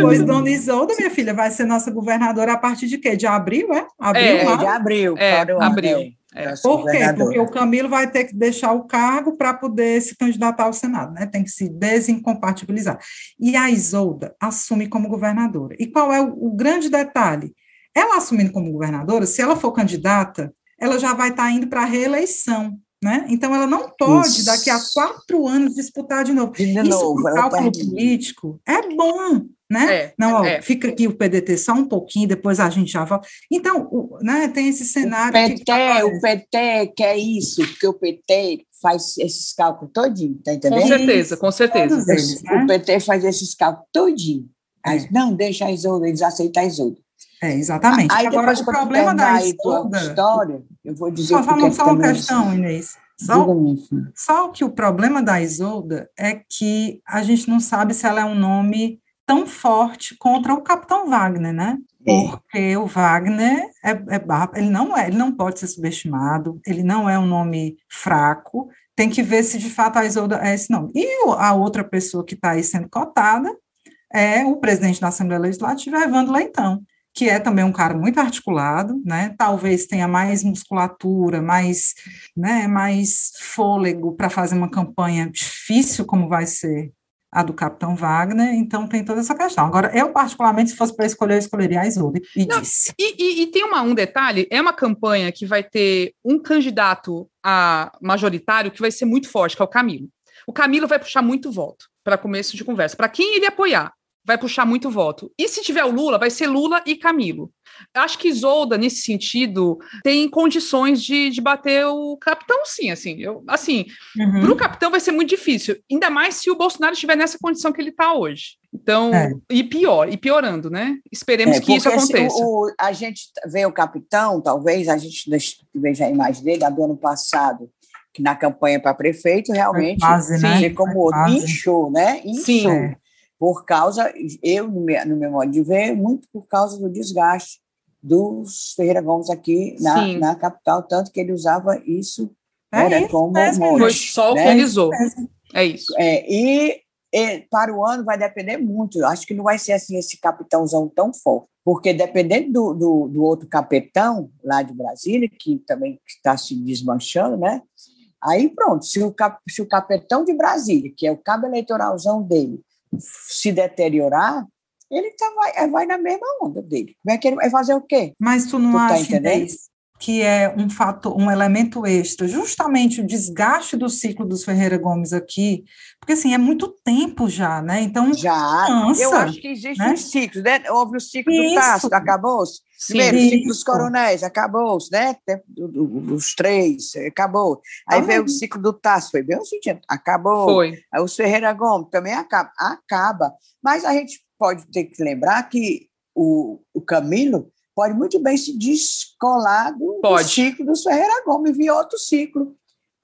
Pois Dona Isolda, minha filha, vai ser nossa governadora a partir de quê? De abril, é? Abril, é, de abril. É, abril. É. Por quê? Porque o Camilo vai ter que deixar o cargo para poder se candidatar ao Senado, né? Tem que se desincompatibilizar. E a Isolda assume como governadora. E qual é o, o grande detalhe? Ela assumindo como governadora, se ela for candidata, ela já vai estar tá indo para a reeleição. Né? Então, ela não pode, Isso. daqui a quatro anos, disputar de novo. De Isso, novo, o cálculo político, é bom, né? É, não, ó, é. fica aqui o PDT só um pouquinho, depois a gente já volta. Então, o, né, tem esse cenário. O PT, que o PT quer isso, porque o PT faz esses cálculos todinho, tá entendendo? Com certeza, com certeza. Eles, né? O PT faz esses cálculos todinho. Aí, é. não, deixa a Isolda, eles aceitam a Isolda. É, exatamente. Aí Agora, o problema da Isolda... história, eu vou dizer... Só falando só uma questão, Inês. Só, só que o problema da Isolda é que a gente não sabe se ela é um nome tão forte contra o Capitão Wagner, né? É. Porque o Wagner é, é, ele não é, ele não pode ser subestimado, ele não é um nome fraco. Tem que ver se de fato a Isolda é esse nome. E a outra pessoa que está aí sendo cotada é o presidente da Assembleia Legislativa, Evandro Leitão, que é também um cara muito articulado, né? Talvez tenha mais musculatura, mais, né, mais fôlego para fazer uma campanha difícil como vai ser a do Capitão Wagner, então tem toda essa questão. Agora, eu, particularmente, se fosse para escolher, eu escolheria a Isolde, e Não, disse. E, e, e, tem uma, um detalhe, é uma campanha que vai ter um candidato a majoritário que vai ser muito forte, que é o Camilo. O Camilo vai puxar muito voto para começo de conversa. Para quem ele apoiar, vai puxar muito voto. E se tiver o Lula, vai ser Lula e Camilo. Acho que Isolda, nesse sentido, tem condições de, de bater o capitão, sim. Assim, eu, assim uhum. para o capitão vai ser muito difícil, ainda mais se o Bolsonaro estiver nessa condição que ele está hoje. Então, é. e pior, e piorando, né? Esperemos é, que isso aconteça. O, a gente vê o capitão, talvez, a gente veja a imagem dele, do ano passado, que na campanha para prefeito, realmente, quase, né? como inchou, né? Inchou. Sim. É por causa, eu, no meu, no meu modo de ver, muito por causa do desgaste dos Ferreira Gomes aqui na, na capital, tanto que ele usava isso é era isso como mesmo, Foi só o né? usou. É isso. É, e, e, para o ano vai depender muito. Acho que não vai ser assim esse capitãozão tão forte, porque dependendo do, do, do outro capitão lá de Brasília, que também está se desmanchando, né? Aí pronto, se o, cap, se o capitão de Brasília, que é o cabo eletoralzão dele, se deteriorar, ele tá, vai, vai na mesma onda dele. Vai, querer, vai fazer o quê? Mas tu não tu tá acha tá que é um fato, um elemento extra, justamente o desgaste do ciclo dos Ferreira Gomes aqui, porque assim, é muito tempo já, né? Então, já. Cansa, eu acho que existe né? um ciclo, né? Houve o ciclo Isso. do Tasso, acabou-se. Primeiro, o ciclo dos coronéis, acabou-se, né? Os três, acabou. Aí ah, veio o ciclo do Tasso, foi bem o seguinte, acabou. Foi. Aí os Ferreira Gomes também acaba, acaba. Mas a gente pode ter que lembrar que o, o Camilo pode muito bem se descolar do, do ciclo do Ferreira Gomes, vir outro ciclo.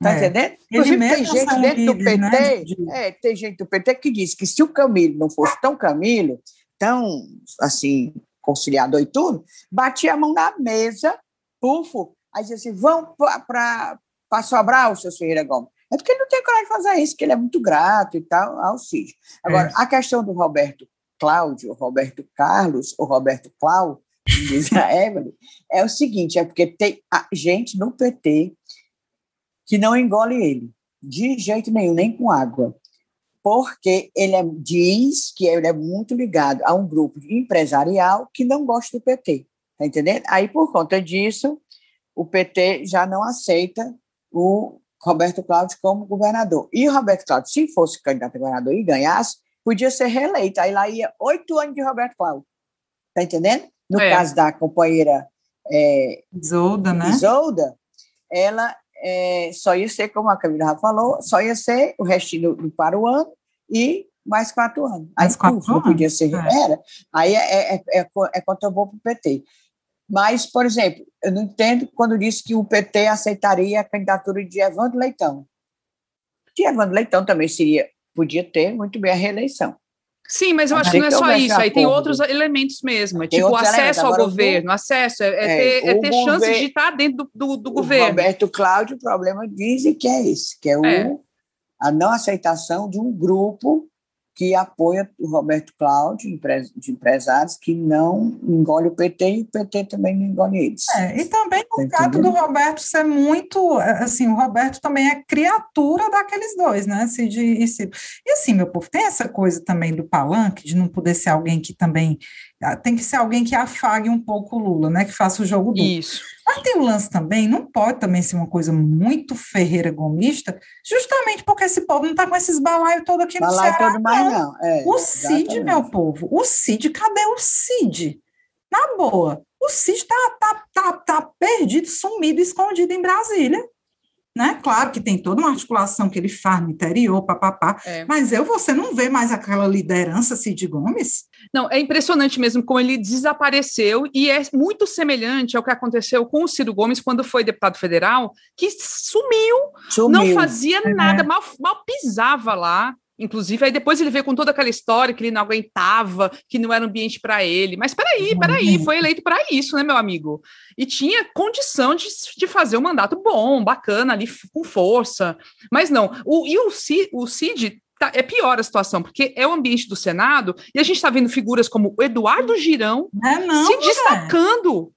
Tá é. entendendo? Inclusive, tem gente dentro do PT, né? é, tem gente do PT que diz que se o Camilo não fosse tão Camilo, tão assim, conciliador e tudo, batia a mão na mesa, pufo, aí dizia assim: vão para Sobral, o seu Ferreira Gomes. É porque ele não tem coragem de fazer isso, que ele é muito grato e tal ao Cid. Agora, é. a questão do Roberto Cláudio, Roberto Carlos, ou Roberto Cláudio, diz a Evelyn, é o seguinte: é porque tem gente no PT que não engole ele, de jeito nenhum, nem com água. Porque ele é, diz que ele é muito ligado a um grupo empresarial que não gosta do PT. Tá entendendo? Aí, por conta disso, o PT já não aceita o Roberto Cláudio como governador. E o Roberto Cláudio, se fosse candidato a governador e ganhasse, podia ser reeleito. Aí lá ia oito anos de Roberto Cláudio. Tá entendendo? No é. caso da companheira é, Isolda, né? Isolda, ela é, só ia ser, como a Camila falou, só ia ser o restinho do, do para o ano e mais quatro anos. Mais aí, quatro anos? podia ser, é. era. Aí é, é, é, é quanto eu vou para o PT. Mas, por exemplo, eu não entendo quando disse que o PT aceitaria a candidatura de Evandro Leitão. Que Evandro Leitão também seria, podia ter muito bem a reeleição. Sim, mas eu acho que não é só isso, aí tem outros elementos mesmo, é tipo acesso ao governo, acesso, é, é, é ter, é ter chance de estar dentro do, do, do governo. Roberto Cláudio, o problema dizem que é esse, que é, o, é. a não aceitação de um grupo que apoia o Roberto Cláudio, de empresários, que não engole o PT e o PT também não engole eles. É, e também o tá fato do Roberto ser muito, assim, o Roberto também é criatura daqueles dois, né, Cid e Ciro. E assim, meu povo, tem essa coisa também do palanque, de não poder ser alguém que também tem que ser alguém que afague um pouco o Lula, né? Que faça o jogo duplo. Isso. Mas tem o lance também, não pode também ser uma coisa muito ferreira gomista, justamente porque esse povo não está com esses balaios todo aqui no Balaio Ceará. Todo mais, não. É, o Cid, meu povo, o Cid, cadê o Cid? Na boa, o Cid está tá, tá, tá perdido, sumido, escondido em Brasília né? Claro que tem toda uma articulação que ele faz no interior, papapá, é. mas eu, você não vê mais aquela liderança Cid Gomes? Não, é impressionante mesmo como ele desapareceu e é muito semelhante ao que aconteceu com o Ciro Gomes quando foi deputado federal, que sumiu, sumiu. não fazia é. nada, mal, mal pisava lá, Inclusive, aí depois ele veio com toda aquela história que ele não aguentava, que não era ambiente para ele. Mas peraí, peraí, foi eleito para isso, né, meu amigo? E tinha condição de, de fazer um mandato bom, bacana, ali com força. Mas não. O, e o, Cid, o Cid Tá, é pior a situação, porque é o ambiente do Senado e a gente está vendo figuras como o Eduardo Girão é não, se destacando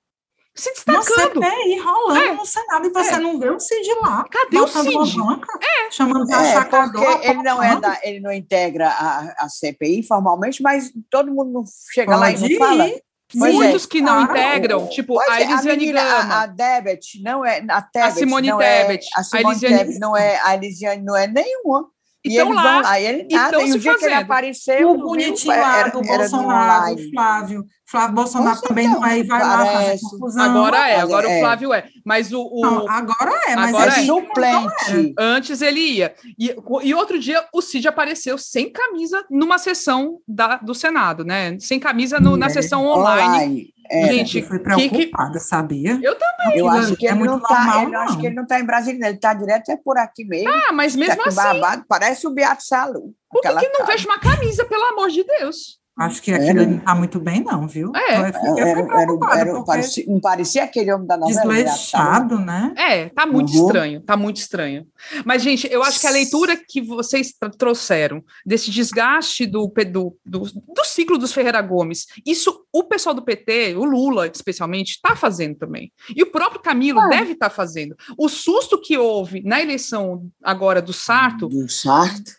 se destacando. Uma CPI rolando é. no Senado e você é. não vê o Cid lá. Cadê o Cid? Banca, é. Chamando de é, achacador. Ele não, é da, ele não integra a, a CPI formalmente, mas todo mundo não chega Pode lá e não fala. Pois Muitos é. que não integram, tipo pois a Elisiane é, a Gama. A, a Debet não é. A, Tebet a Simone não Tebet. É, a Simone a Elisiane... Tebet não é. A Elisiane não é nenhuma. E então, lá, vão lá, e ele nada, e o dia fazendo. que ele apareceu, o bonitinho lá do era, Bolsonaro, do Flávio, Flávio Bolsonaro também então, não é e vai parece. lá confusão. Agora é, agora é. o Flávio é. Mas o. o... Não, agora é, mas agora é, é suplente. Antes ele ia. E, e outro dia o Cid apareceu sem camisa numa sessão da, do Senado, né? Sem camisa no, na é. sessão online. online. É, Gente, foi preocupada, que, sabia? Eu também. Eu acho que é ele não tá, eu acho que ele não está em Brasília, ele está direto é por aqui mesmo. Ah, mas mesmo tá assim. Babado, parece o Beato Salu. Por que, que não vejo uma camisa, pelo amor de Deus? Acho que aquilo não está muito bem, não, viu? É. Era, era, era, parecia, não parecia aquele homem da novela. Desleixado, né? É, tá muito uhum. estranho, tá muito estranho. Mas, gente, eu acho que a leitura que vocês trouxeram desse desgaste do, do, do, do ciclo dos Ferreira Gomes, isso o pessoal do PT, o Lula especialmente, está fazendo também. E o próprio Camilo ah. deve estar tá fazendo. O susto que houve na eleição agora do Sarto. Do Sarto.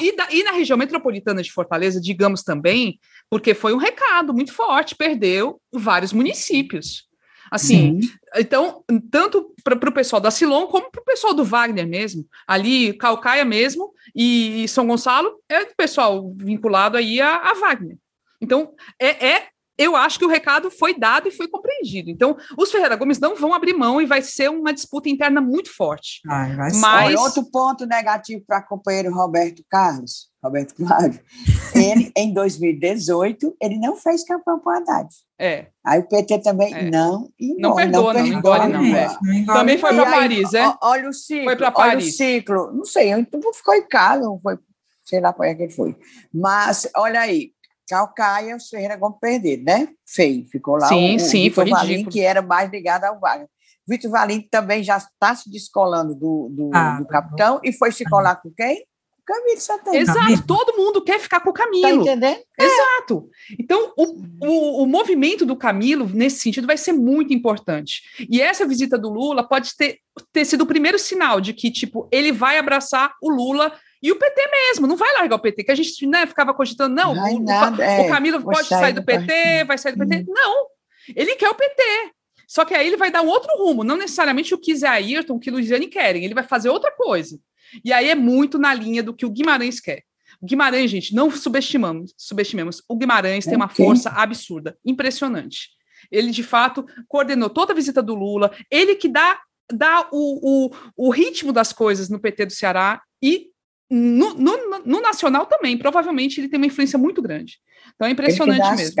E, da, e na região metropolitana de Fortaleza, digamos também, porque foi um recado muito forte, perdeu vários municípios. Assim, Sim. então, tanto para o pessoal da Silon, como para o pessoal do Wagner mesmo, ali, Calcaia mesmo, e São Gonçalo, é o pessoal vinculado aí a, a Wagner. Então, é, é eu acho que o recado foi dado e foi compreendido. Então, os Ferreira Gomes não vão abrir mão e vai ser uma disputa interna muito forte. Ai, Mas Olha, outro ponto negativo para o companheiro Roberto Carlos, Roberto Claro, ele, em 2018, ele não fez campanha para o Haddad. É. Aí o PT também é. não engole, não perdoa, não, não engole, não. É. não Também foi para Paris, é? Olha o ciclo. Foi para Paris. Olha o ciclo. Não sei, então ficou em casa, não foi, sei lá para que foi. Mas, olha aí, Calcaia, o Ferreira Gomes perder, né? Feio, ficou lá sim, o, sim, Vitor Valim, que era mais ligado ao Wagner. Vitor Valim também já está se descolando do, do, ah, do capitão e foi se colar com quem? Camilo Santana. Exato, todo mundo quer ficar com o Camilo. Tá entendendo? Exato. Então, o, o, o, movimento do Camilo, nesse sentido, vai ser muito importante. E essa visita do Lula pode ter, ter sido o primeiro sinal de que, tipo, ele vai abraçar o Lula e o PT mesmo, não vai largar o PT, que a gente né, ficava cogitando, não, o, nada, o, é, Camilo pode sair do PT, vai sair do PT. Uhum. Não, ele quer o PT. Só que aí ele vai dar um outro rumo, não necessariamente o que Zé Ayrton, o que Luiziane querem, ele vai fazer outra coisa. E aí é muito na linha do que o Guimarães quer. O Guimarães, gente, não subestimamos, subestimemos. O Guimarães tem uma força absurda, impressionante. Ele, de fato, coordenou toda a visita do Lula, ele que dá, dá o, o, o ritmo das coisas no PT do Ceará e no, no, no, nacional também, provavelmente ele tem uma influência muito grande. Então é impressionante mesmo.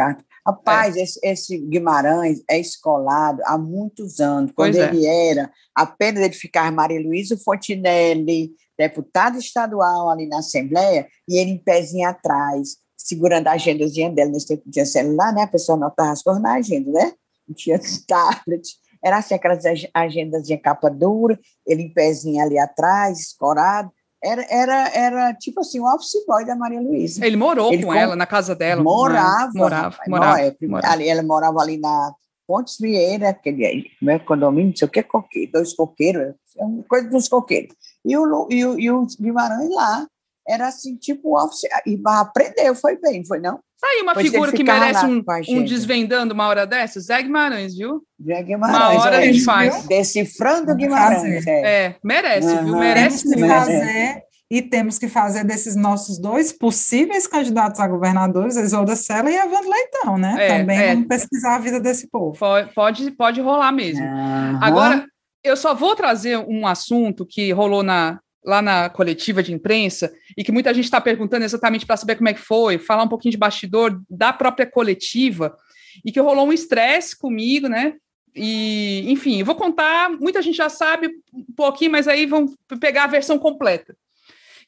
Rapaz, é. esse, esse, Guimarães é escolado há muitos anos. Quando pois ele é. era, apenas ele ficar Maria Luísa Fontinelli, deputado estadual ali na Assembleia, e ele em pezinho atrás, segurando a agendazinha dela. Nesse tempo tinha celular, né? A pessoa anotava as coisas na agenda, né? Não tinha tablet. Era assim, aquelas agendas de capa dura, ele em pezinho ali atrás, escorado era, era, era tipo assim, o office boy da Maria Luísa. Ele morou ele com, com ela na casa dela. Morava. Né? Morava, morava, é, morava. Ali, ela morava ali na Pontes Vieira, aquele é condomínio, não sei o que, coqueiro, dois coqueiros, é coisa dos coqueiros. E o, e o, e o Guimarães lá, era assim, tipo office, e aprendeu, foi bem, foi não? Tá aí uma pois figura que merece um, um, desvendando uma hora dessa, Zé Guimarães, viu? Zé Guimarães. Uma hora é, a gente faz. Decifrando Guimarães. É. é. merece, uhum. viu? Merece. Temos que fazer, e temos que fazer desses nossos dois possíveis candidatos a governadores, a Isolda Sela e a Wanda Leitão, né? É, Também é. vamos pesquisar a vida desse povo. Pode, pode rolar mesmo. Uhum. Agora, eu só vou trazer um assunto que rolou na, lá na coletiva de imprensa e que muita gente está perguntando exatamente para saber como é que foi, falar um pouquinho de bastidor da própria coletiva e que rolou um estresse comigo, né? E, enfim, eu vou contar, muita gente já sabe um pouquinho, mas aí vamos pegar a versão completa.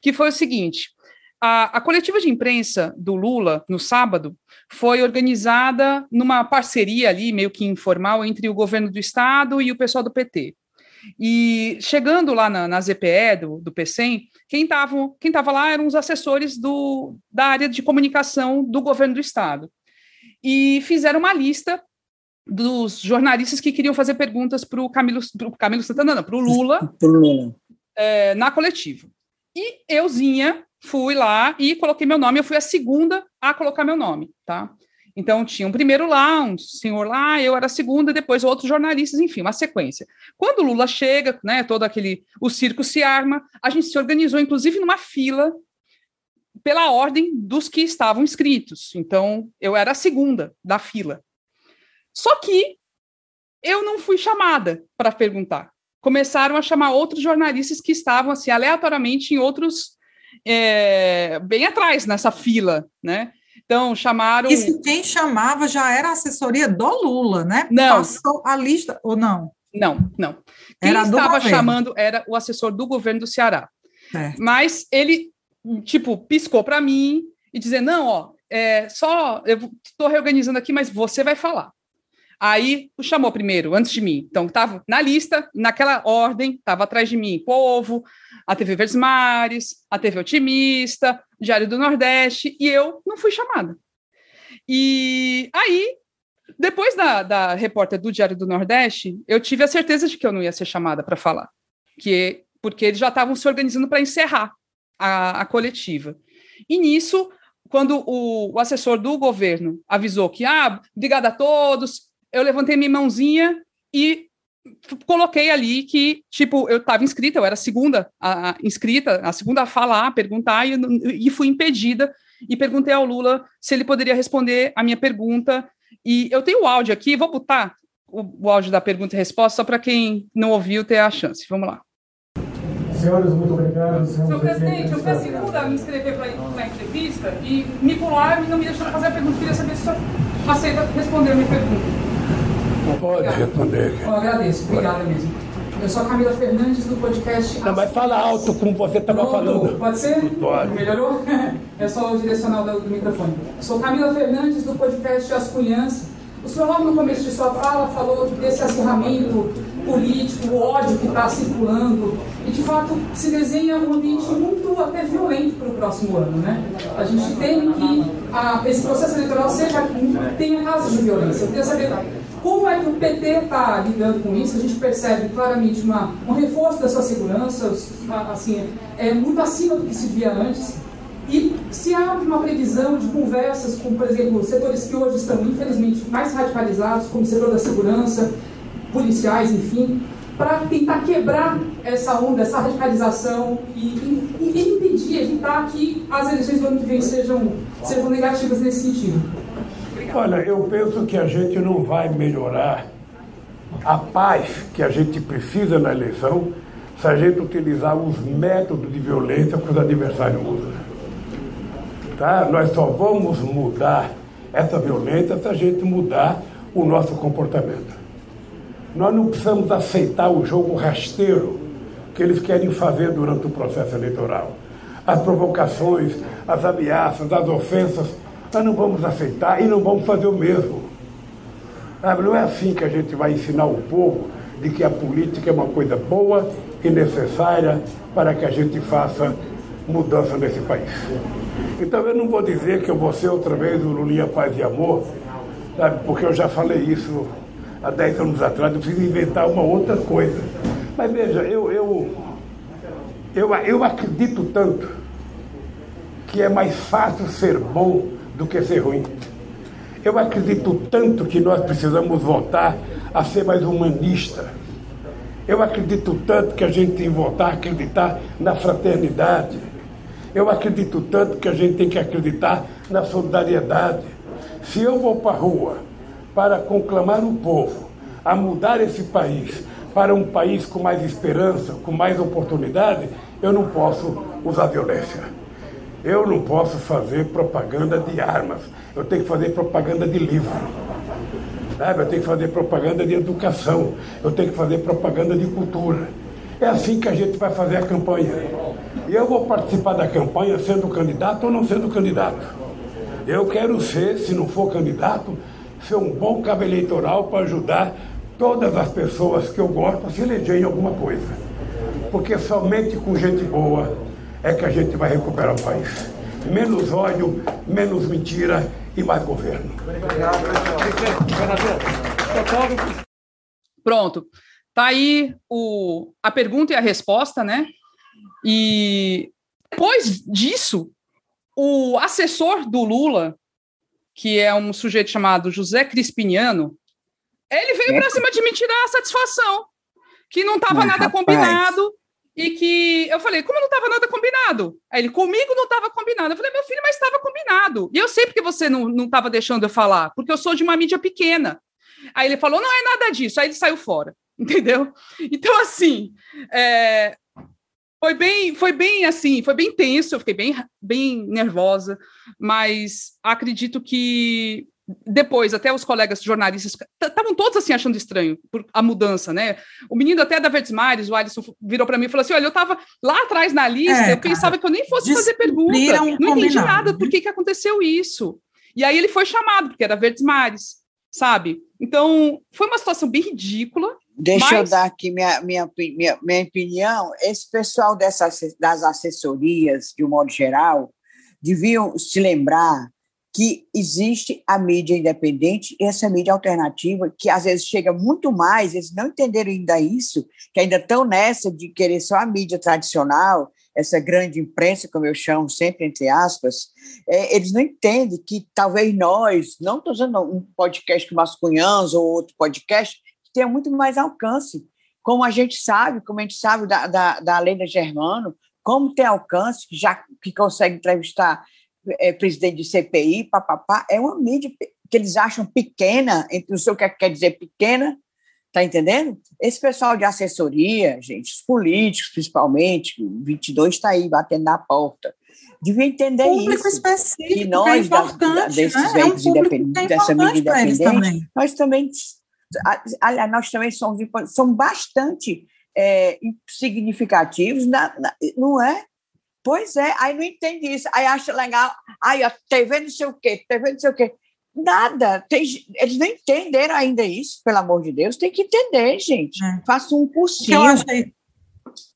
Que foi o seguinte: a, a coletiva de imprensa do Lula, no sábado, foi organizada numa parceria ali, meio que informal, entre o governo do estado e o pessoal do PT. E chegando lá na, na ZPE do, do PCM, quem estava quem tava lá eram os assessores do, da área de comunicação do governo do estado. E fizeram uma lista dos jornalistas que queriam fazer perguntas para o Camilo, pro Camilo Santana, para o Lula, é, na coletiva. E euzinha fui lá e coloquei meu nome. Eu fui a segunda a colocar meu nome, tá? Então tinha um primeiro lá, um senhor lá, eu era a segunda, depois outros jornalistas, enfim, uma sequência. Quando o Lula chega, né, todo aquele, o circo se arma, a gente se organizou, inclusive, numa fila pela ordem dos que estavam inscritos. Então eu era a segunda da fila. Só que eu não fui chamada para perguntar. Começaram a chamar outros jornalistas que estavam assim aleatoriamente em outros é, bem atrás nessa fila, né? Então chamaram. Isso quem chamava já era a assessoria do Lula, né? Não. Passou a lista ou não? Não, não. Quem era estava chamando era o assessor do governo do Ceará. É. Mas ele, tipo, piscou para mim e dizer: não, ó, é, só eu estou reorganizando aqui, mas você vai falar. Aí chamou primeiro, antes de mim. Então, estava na lista, naquela ordem, estava atrás de mim Povo, a TV Verdes Mares, a TV Otimista, Diário do Nordeste, e eu não fui chamada. E aí, depois da, da repórter do Diário do Nordeste, eu tive a certeza de que eu não ia ser chamada para falar, que porque eles já estavam se organizando para encerrar a, a coletiva. E nisso, quando o, o, assessor do governo avisou que, ah, obrigada a todos, eu levantei minha mãozinha e coloquei ali que, tipo, eu estava inscrita, eu era a segunda a, a, inscrita, a segunda a falar, a perguntar, e, e fui impedida, e perguntei ao Lula se ele poderia responder a minha pergunta, e eu tenho o áudio aqui, vou botar o, o áudio da pergunta e resposta, só para quem não ouviu ter a chance. Vamos lá. Senhores, muito obrigado. Senhor presidente, eu fui a segunda a me inscrever para a entrevista e me pularam e não me deixaram fazer a pergunta. Queria saber se o senhor aceita responder a minha pergunta. Pode responder. Eu agradeço, obrigada mesmo. Eu sou a Camila Fernandes do podcast. Não, mas fala alto como você estava falando. Pode ser? Pode. Melhorou? É só o direcional do, do microfone. Sou Camila Fernandes do podcast As Cunhãs. O senhor, logo no começo de sua fala, falou desse acirramento político, o ódio que está circulando. E, de fato, se desenha um ambiente muito até violento para o próximo ano. Né? A gente tem que a, esse processo eleitoral seja, tenha casos de violência. Eu queria saber como é que o PT está lidando com isso? A gente percebe claramente uma, um reforço da sua segurança, assim, é muito acima do que se via antes. E se há uma previsão de conversas com, por exemplo, setores que hoje estão, infelizmente, mais radicalizados, como o setor da segurança, policiais, enfim, para tentar quebrar essa onda, essa radicalização e, e, e, impedir, evitar que as eleições do ano que vem sejam, sejam negativas nesse sentido. Olha, eu penso que a gente não vai melhorar a paz que a gente precisa na eleição se a gente utilizar os métodos de violência que os adversários usam. Tá? Nós só vamos mudar essa violência se a gente mudar o nosso comportamento. Nós não precisamos aceitar o jogo rasteiro que eles querem fazer durante o processo eleitoral. As provocações, as ameaças, as ofensas nós não vamos aceitar e não vamos fazer o mesmo. Não é assim que a gente vai ensinar o povo de que a política é uma coisa boa e necessária para que a gente faça mudança nesse país. Então eu não vou dizer que eu vou ser outra vez o Lulinha Paz e Amor, sabe, porque eu já falei isso há 10 anos atrás, eu preciso inventar uma outra coisa. Mas veja, eu, eu, eu, eu acredito tanto que é mais fácil ser bom do que ser ruim. Eu acredito tanto que nós precisamos voltar a ser mais humanista. Eu acredito tanto que a gente tem que voltar a acreditar na fraternidade. Eu acredito tanto que a gente tem que acreditar na solidariedade. Se eu vou para a rua para conclamar o povo a mudar esse país para um país com mais esperança, com mais oportunidade, eu não posso usar violência. Eu não posso fazer propaganda de armas. Eu tenho que fazer propaganda de livro. Sabe? Eu tenho que fazer propaganda de educação. Eu tenho que fazer propaganda de cultura. É assim que a gente vai fazer a campanha. E eu vou participar da campanha sendo candidato ou não sendo candidato. Eu quero ser, se não for candidato, ser um bom cabo eleitoral para ajudar todas as pessoas que eu gosto a se eleger em alguma coisa. Porque somente com gente boa é que a gente vai recuperar o país. Menos ódio, menos mentira e mais governo. Obrigado. Pronto. Tá aí o, a pergunta e a resposta, né? E depois disso, o assessor do Lula, que é um sujeito chamado José Crispiniano, ele veio é. para cima de me tirar a satisfação, que não estava nada rapaz. combinado e que eu falei, como não estava nada combinado? Aí ele, comigo não estava combinado. Eu falei, meu filho, mas estava combinado. E eu sei porque você não estava deixando eu falar, porque eu sou de uma mídia pequena. Aí ele falou, não é nada disso. Aí ele saiu fora, entendeu? Então, assim, é, foi bem, foi bem assim, foi bem tenso, eu fiquei bem, bem nervosa, mas acredito que depois, até os colegas jornalistas estavam todos assim achando estranho por a mudança, né? O menino até da Verdes Mares, o Alisson, virou para mim e falou assim: Olha, eu estava lá atrás na lista, é, eu pensava cara, que eu nem fosse fazer pergunta, não entendi nada, por que, que aconteceu isso? E aí ele foi chamado, porque era Verdes Mares, sabe? Então, foi uma situação bem ridícula. Deixa mas... eu dar aqui minha, minha, minha, minha opinião. Esse pessoal dessas, das assessorias, de um modo geral, deviam se lembrar que existe a mídia independente e essa mídia alternativa, que às vezes chega muito mais, eles não entenderam ainda isso, que ainda estão nessa de querer só a mídia tradicional, essa grande imprensa, como eu chamo sempre, entre aspas, é, eles não entendem que talvez nós, não estou usando um podcast como Mascunhãs ou outro podcast, tenha muito mais alcance, como a gente sabe, como a gente sabe da, da, da Lena Germano, como tem alcance, já que consegue entrevistar é, presidente de CPI, papapá, é uma mídia que eles acham pequena, não sei o que quer dizer pequena, tá entendendo? Esse pessoal de assessoria, gente, os políticos principalmente, o 22 está aí batendo na porta, devia entender público isso. Específico, que nós, é da, desses né? veículos é um independentes, dessa mídia independente, também. nós também, aliás, nós também somos, somos bastante é, significativos, na, na, não é? Pois é, aí não entende isso. Aí acha legal, aí a TV não sei o quê, TV não sei o quê. Nada. Tem, eles não entenderam ainda isso, pelo amor de Deus. Tem que entender, gente. É. Faça um cursinho. Eu, achei...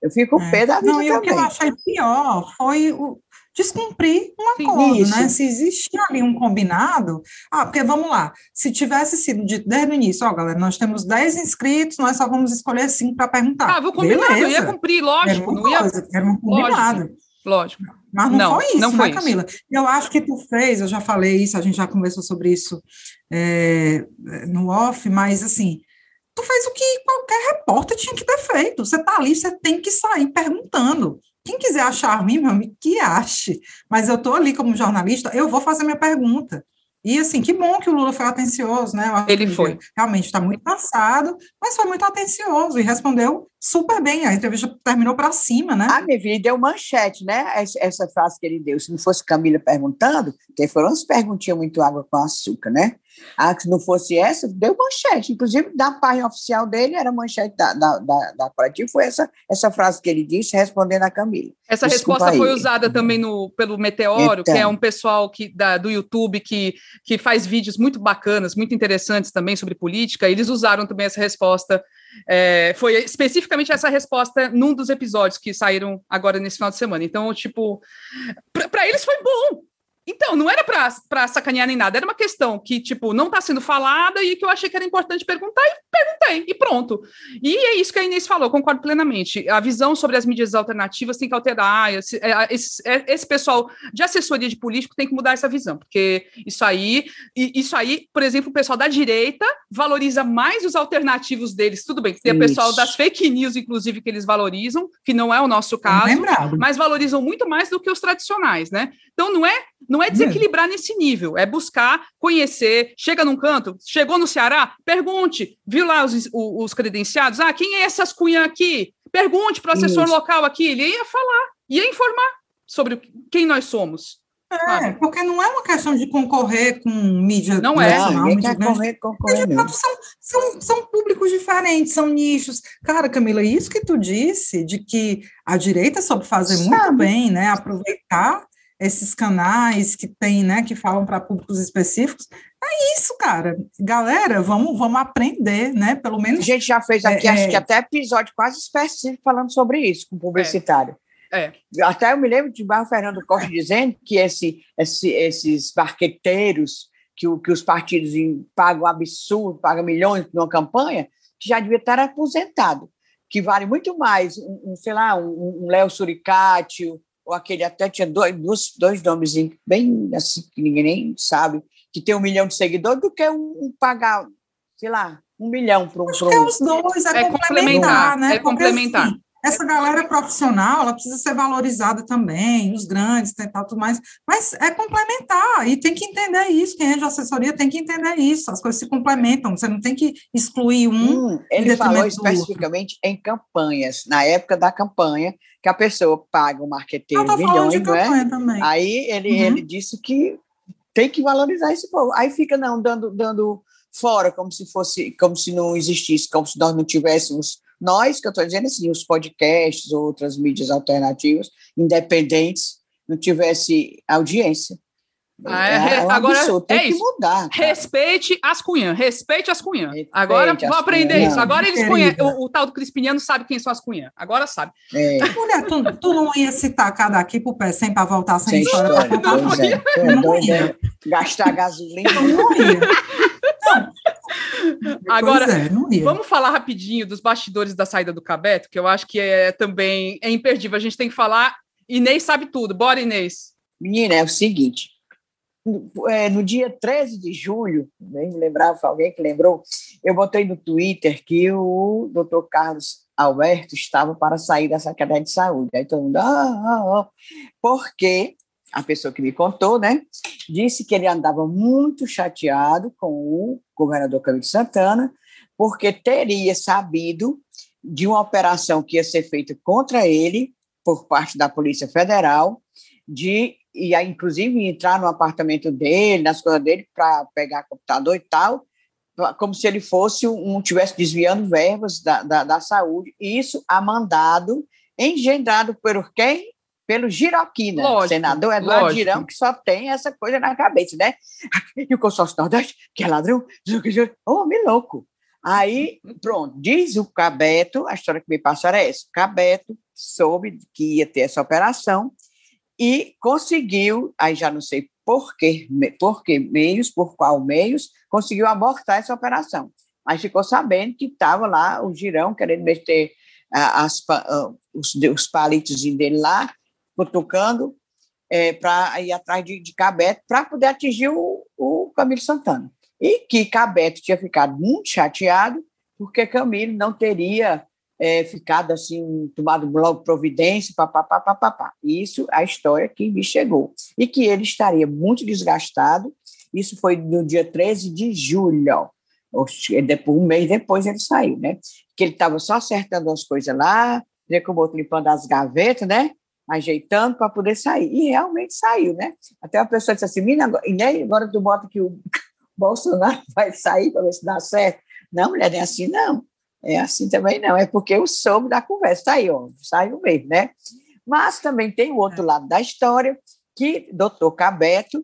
eu fico é. pé da vida não, também. o que eu achei pior foi o descumprir um acordo, né? Se existia ali um combinado, ah, porque vamos lá, se tivesse sido dito desde o início, ó, galera, nós temos 10 inscritos, nós só vamos escolher cinco para perguntar. Ah, vou combinar, Beleza. eu ia cumprir, lógico. Era uma, coisa, ia... era um combinado. Lógico. Lógico. Mas não, não foi isso, não né, foi né, Camila? Isso. Eu acho que tu fez, eu já falei isso, a gente já conversou sobre isso é, no off, mas assim, tu fez o que qualquer repórter tinha que ter feito. Você tá ali, você tem que sair perguntando. Quem quiser achar ruim, meu amigo, que ache. Mas eu tô ali como jornalista, eu vou fazer minha pergunta. E assim, que bom que o Lula foi atencioso, né? Ele foi. Realmente está muito cansado, mas foi muito atencioso e respondeu super bem. A entrevista terminou para cima, né? Ah, minha filha, deu manchete, né? Essa frase que ele deu. Se não fosse Camila perguntando, porque foram umas perguntinhas muito água com açúcar, né? Ah, se não fosse essa, deu manchete. Inclusive, da página oficial dele, era manchete da, da, da, da coletiva, foi essa, essa frase que ele disse, respondendo a Camila. Essa Desculpa resposta aí. foi usada também no, pelo Meteoro, então. que é um pessoal que, da, do YouTube que, que faz vídeos muito bacanas, muito interessantes também sobre política. Eles usaram também essa resposta. É, foi especificamente essa resposta num dos episódios que saíram agora nesse final de semana. Então, tipo, para eles foi bom, então, não era para sacanear nem nada, era uma questão que, tipo, não está sendo falada e que eu achei que era importante perguntar e perguntei, e pronto. E é isso que a Inês falou, concordo plenamente. A visão sobre as mídias alternativas tem que alterar, esse, é, esse, é, esse pessoal de assessoria de político tem que mudar essa visão, porque isso aí, isso aí, por exemplo, o pessoal da direita valoriza mais os alternativos deles, tudo bem, tem o pessoal das fake news, inclusive, que eles valorizam, que não é o nosso caso, mas valorizam muito mais do que os tradicionais, né? Então, não é não é desequilibrar nesse nível, é buscar conhecer. Chega num canto, chegou no Ceará, pergunte, viu lá os, os credenciados? Ah, quem é essas cunhas aqui? Pergunte para o assessor Isso. local aqui, ele ia falar, ia informar sobre quem nós somos. É, sabe? porque não é uma questão de concorrer com mídia não é, nacional, quer concorrer, concorrer são, são, são públicos diferentes, são nichos. Cara, Camila, isso que tu disse, de que a direita soube fazer Sabe. muito bem, né? Aproveitar esses canais que tem, né, que falam para públicos específicos. É isso, cara. Galera, vamos, vamos aprender, né? Pelo menos. A gente já fez aqui, é, acho que é. até episódio quase específico falando sobre isso, com publicitário. É. é. Até eu me lembro de Barro Fernando Costa dizendo que esse, esse, esses marqueteiros que, o, que os partidos pagam absurdo, pagam milhões numa campanha, que já devia estar aposentado, que vale muito mais, um, um sei lá, um, um Léo Suricati, ou aquele até tinha dois, dois, dois nomes bem assim, que ninguém nem sabe, que tem um milhão de seguidores, do que um, pagar, sei lá, um milhão para um. Acho que é os dois, é, é complementar, né? É complementar. Porque, assim, essa galera profissional, ela precisa ser valorizada também, os grandes, tem tal, tudo mais, mas é complementar, e tem que entender isso, quem é de assessoria tem que entender isso, as coisas se complementam, você não tem que excluir um. Hum, ele falou especificamente em campanhas, na época da campanha, que a pessoa paga o marqueteiro milhões, não é? Também. Aí ele, uhum. ele disse que tem que valorizar esse povo. Aí fica, não, dando, dando fora, como se fosse, como se não existisse, como se nós não tivéssemos nós, que eu estou dizendo assim, os podcasts, outras mídias alternativas, independentes, não tivesse audiência. Ah, é, é um agora absurdo, tem é que isso. mudar. Cara. Respeite as cunhãs, respeite as cunhãs. Agora vou aprender cunhã. isso. Agora eles conhecem, o, o, tal do Crispiniano sabe quem são as cunhãs. Agora sabe. É. Mulher, tu, tu, não ia citar cada aqui pro pé sem para voltar sem, sem história, história para contar. Não, ia. É. Não, ia. Gastar gasolina. Não, não ia. Agora, é, vamos falar rapidinho dos bastidores da saída do Cabeto, que eu acho que é também é imperdível. A gente tem que falar. Inês sabe tudo. Bora, Inês. Menina, é o seguinte. No, é, no dia 13 de julho, nem me lembrava, alguém que lembrou, eu botei no Twitter que o doutor Carlos Alberto estava para sair da Secretaria de Saúde. Aí todo mundo, ah, ah, ah. porque a pessoa que me contou, né, disse que ele andava muito chateado com o governador Camilo Santana, porque teria sabido de uma operação que ia ser feita contra ele por parte da Polícia Federal, de e inclusive entrar no apartamento dele, nas coisas dele para pegar computador e tal, como se ele fosse um tivesse desviando verbas da, da, da saúde. Isso a mandado engendrado por quem? Pelo Giroquina, lógico, senador Eduardo lógico. Girão, que só tem essa coisa na cabeça, né? E o consórcio Nordeste, que é ladrão, homem louco. Aí, pronto, diz o Cabeto, a história que me passaram é essa, o Cabeto soube que ia ter essa operação e conseguiu, aí já não sei por que, por que meios, por qual meios, conseguiu abortar essa operação. Mas ficou sabendo que estava lá o Girão querendo meter as, uh, os, os palitos dele lá, cutucando é, para ir atrás de, de Cabeto para poder atingir o, o Camilo Santana. E que Cabeto tinha ficado muito chateado porque Camilo não teria é, ficado assim, tomado logo providência, papapá, papapá. Isso a história que me chegou. E que ele estaria muito desgastado. Isso foi no dia 13 de julho. Um mês depois ele saiu, né? Que ele estava só acertando as coisas lá, outro limpando as gavetas, né? Ajeitando para poder sair. E realmente saiu, né? Até uma pessoa disse assim, Mina, agora tu bota que o Bolsonaro vai sair para ver se dá certo. Não, mulher, não é assim, não. É assim também não. É porque eu soube da conversa. Está aí, ó, saiu mesmo, né? Mas também tem o outro lado da história, que doutor Cabeto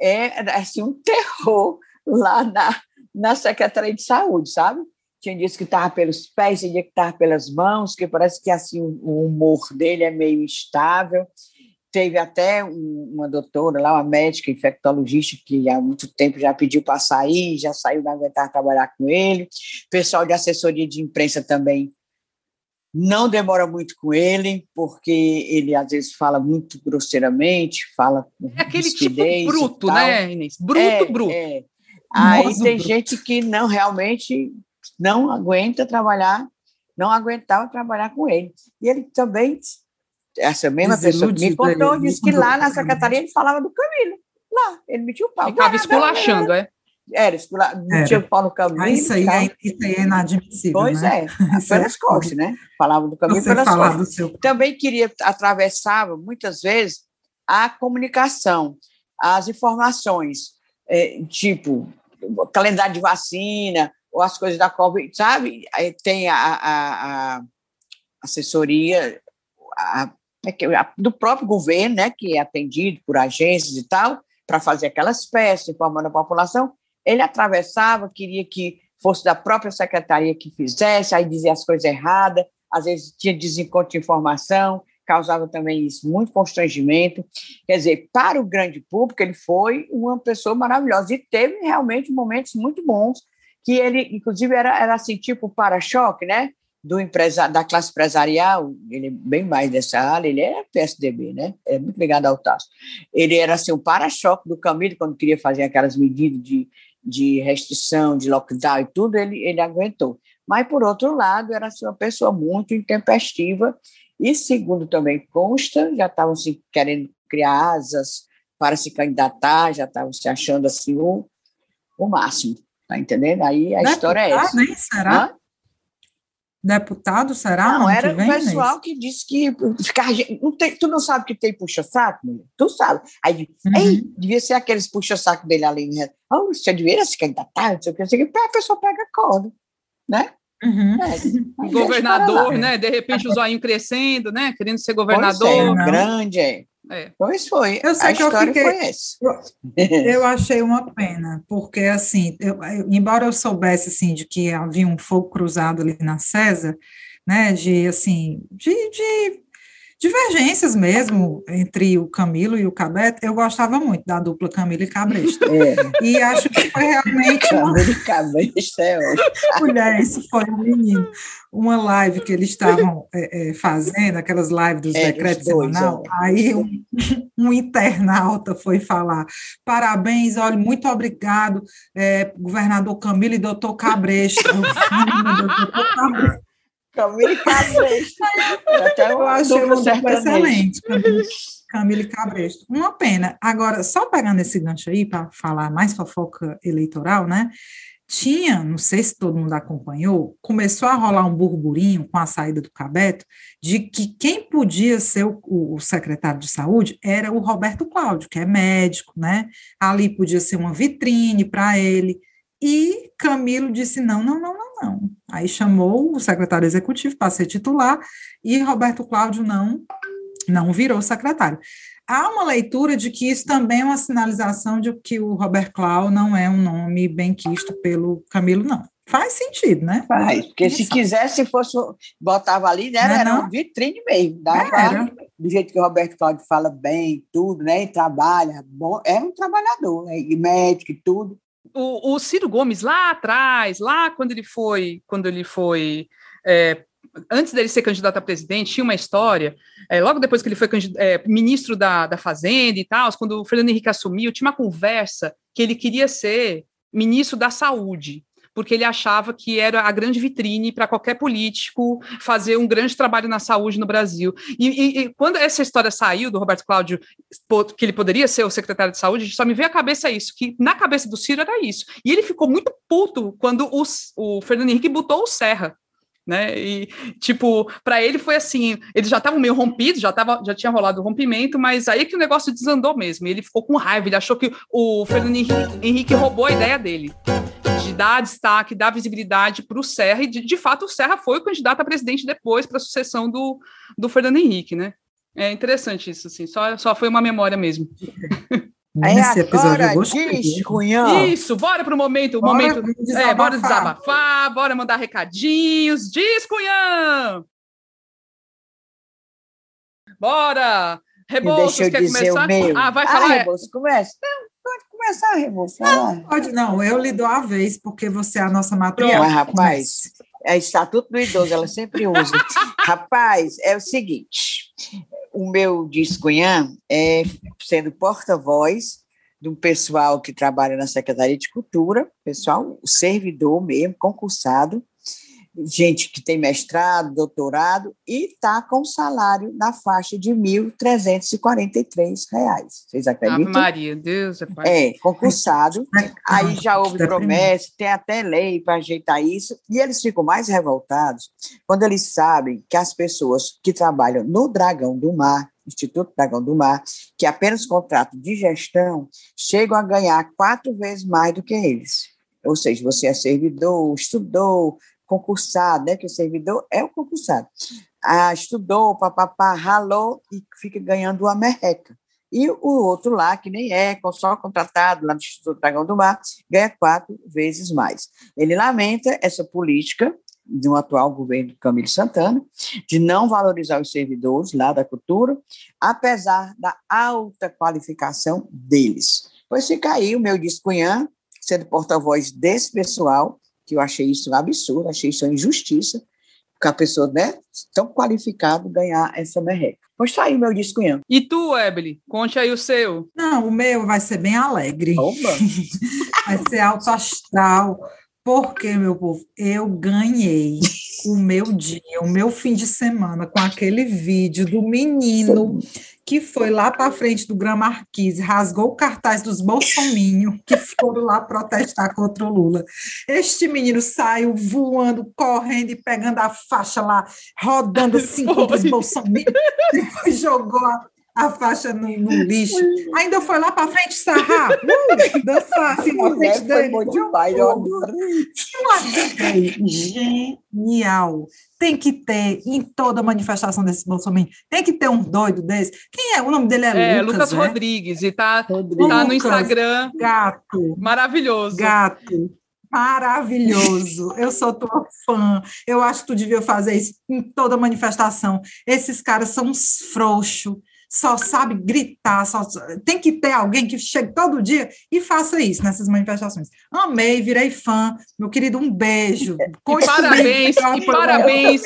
é assim, um terror lá na, na Secretaria de Saúde, sabe? Tinha dias que estava pelos pés, tinha dia que estava pelas mãos, que parece que assim o humor dele é meio instável. Teve até uma doutora lá, uma médica infectologista, que há muito tempo já pediu para sair, já saiu, não aguentar trabalhar com ele. Pessoal de assessoria de imprensa também não demora muito com ele, porque ele às vezes fala muito grosseiramente, fala É aquele tipo bruto, né, Inês? Bruto, é, bruto. É. Aí tem bruto. gente que não realmente não aguenta trabalhar, não aguentava trabalhar com ele. E ele também, essa mesma pessoa que me contou, disse que lá na secretaria ele falava do Camilo. Lá, ele metia o pau. Ficava esculachando, é? Era, escula... metia o pau no Camilo. Ah, isso, aí é, isso aí é inadmissível. Pois né? é, pelas costas, né? Falava do Camilo pelas costas. Seu... Também queria, atravessava muitas vezes a comunicação, as informações, é, tipo calendário de vacina, ou as coisas da Covid, sabe? Aí tem a, a, a assessoria a, é a, do próprio governo, né, que é atendido por agências e tal, para fazer aquelas peças, informando a população. Ele atravessava, queria que fosse da própria secretaria que fizesse, aí dizia as coisas erradas, às vezes tinha desencontro de informação, causava também isso, muito constrangimento. Quer dizer, para o grande público, ele foi uma pessoa maravilhosa e teve realmente momentos muito bons, que ele, inclusive, era, era assim, tipo para-choque, né? Do empresa, da classe empresarial, ele é bem mais dessa área, ele é PSDB, né? É muito ligado ao Tasso. Ele era assim, o para-choque do Camilo, quando queria fazer aquelas medidas de, de restrição, de lockdown e tudo, ele, ele aguentou. Mas, por outro lado, era assim, uma pessoa muito intempestiva e, segundo também consta, já estavam se querendo criar asas para se candidatar, já estavam se achando assim o, o máximo, tá entendendo? Aí a Deputado, história é essa. Nem será? Hã? Deputado, será? Não, era o pessoal que disse que ficar, não tem, tu não sabe que tem puxa-saco, mulher? Tu sabe. Aí, uhum. ei, devia ser aqueles puxa-saco dele ali. Né? Oh, você devia se candidatar, não sei o que, não sei o que. A pessoa pega corda, né? Uhum. É, governador, né? De repente o zoinho crescendo, né? Querendo ser governador. Pois é, grande, é. É. Pois foi. Eu sei a que eu fiquei, eu, eu, achei uma pena, porque assim, eu, embora eu soubesse assim de que havia um fogo cruzado ali na César, né, de assim, de, de divergências mesmo entre o Camilo e o Cabete, eu gostava muito da dupla Camilo e Cabresto. É. E acho que foi realmente. Camilo e Cabresto é ótimo. Mulher, isso foi um menino. Uma live que eles estavam é, é, fazendo, aquelas lives dos é, decretos semanal, é. aí um, um, internauta foi falar: parabéns, olha, muito obrigado, é, governador Camilo e doutor Cabresto. doutor Cabresto. Camille Cabresto. Até eu achei um excelente. Camille Cabresto. Uma pena. Agora, só pegando esse gancho aí para falar mais fofoca eleitoral, né? Tinha, não sei se todo mundo acompanhou, começou a rolar um burburinho com a saída do Cabeto de que quem podia ser o, o, secretário de saúde era o Roberto Cláudio, que é médico, né? Ali podia ser uma vitrine para ele. E Camilo disse: não, não, não, não, não. Aí chamou o secretário executivo para ser titular e Roberto Cláudio não, não virou secretário. Há uma leitura de que isso também é uma sinalização de que o Roberto Cláudio não é um nome bem quisto pelo Camilo, não. Faz sentido, né? Faz, porque se quisesse, fosse, botava ali, né? Era, era um vitrine mesmo. Dava, do jeito que o Roberto Cláudio fala bem, tudo, né? E trabalha, bom, é um trabalhador, né? E médico e tudo o, o, Ciro Gomes lá atrás, lá quando ele foi, quando ele foi é, antes dele ser candidato a presidente, tinha uma história, é, logo depois que ele foi é, ministro da, da Fazenda e tal, quando o Fernando Henrique assumiu, tinha uma conversa que ele queria ser ministro da Saúde porque ele achava que era a grande vitrine para qualquer político fazer um grande trabalho na saúde no Brasil. E, e, e, quando essa história saiu do Roberto Cláudio, que ele poderia ser o secretário de saúde, só me veio a cabeça isso, que na cabeça do Ciro era isso. E ele ficou muito puto quando o Fernando Henrique botou o Serra né? E tipo, para ele foi assim, eles já estavam meio rompidos, já tava, já tinha rolado o rompimento, mas aí que o negócio desandou mesmo. ele ficou com raiva, ele achou que o Fernando Henrique, Henrique roubou a ideia dele de dar destaque, dar visibilidade para o Serra, e de, de, fato o Serra foi o candidato a presidente depois para a sucessão do, do Fernando Henrique, né? É interessante isso, assim, só, só foi uma memória mesmo. Nesse episódio eu diz, Cunhão. Isso, bora pro momento, bora momento. Desabafar. É, bora desabafar, bora mandar recadinhos. Diz, Cunhão! Bora! Rebouças, quer começar? Ah, vai falar. Ah, Rebouças, começa. Não, pode começar, Rebouças. Não, pode não, eu lhe dou a vez, porque você é a nossa matriarca. Rapaz, é estatuto do idoso, ela sempre usa. rapaz, é o seguinte, o meu discunhã é sendo porta-voz do pessoal que trabalha na Secretaria de Cultura, pessoal, servidor mesmo, concursado, gente que tem mestrado, doutorado e está com salário na faixa de R$ 1.343. Vocês acreditam? Ah, Maria, Deus é pai. É, concursado. Aí já houve promessa, tem até lei para ajeitar isso. E eles ficam mais revoltados quando eles sabem que as pessoas que trabalham no Dragão do Mar, Instituto Dragão do Mar, que apenas contrato de gestão, chegam a ganhar quatro vezes mais do que eles. Ou seja, você é servidor, estudou, concursado, né? Que o servidor é o concursado. Ah, estudou, papapá, ralou e fica ganhando uma merreca. E o outro lá, que nem é, só contratado lá no Instituto Dragão do Mar, ganha quatro vezes mais. Ele lamenta essa política do atual governo de Camilo Santana, de não valorizar os servidores lá da cultura, apesar da alta qualificação deles. Pois fica aí o meu descunhã, sendo porta-voz desse pessoal, que eu achei isso um absurdo, achei isso uma injustiça, porque a pessoa né, tão qualificada ganhar essa merreca. Pois tá aí meu descunhã. E tu, Ebele, conte aí o seu. Não, o meu vai ser bem alegre. Oba. vai ser alto astral, porque, meu povo, eu ganhei o meu dia, o meu fim de semana com aquele vídeo do menino que foi lá para frente do Gran Marquise, rasgou o cartaz dos bolsominhos que foram lá protestar contra o Lula. Este menino saiu voando, correndo e pegando a faixa lá, rodando assim contra os bolsominhos, depois jogou a a faixa no, no lixo. Ainda foi lá para frente sarrar, uh, dançar assim na frente dele. Foi demais, eu adorei. Genial. Tem que ter em toda manifestação desse Bolsonaro, tem que ter um doido desse. Quem é? O nome dele é, é Lucas, Lucas né? Rodrigues, e tá, Rodrigues. tá no Instagram. Gato. Maravilhoso. Gato maravilhoso. Eu sou tua fã. Eu acho que tu devia fazer isso em toda manifestação. Esses caras são uns frouxos só sabe gritar, só, tem que ter alguém que chegue todo dia e faça isso nessas manifestações. Amei, virei fã, meu querido, um beijo. E parabéns, e parabéns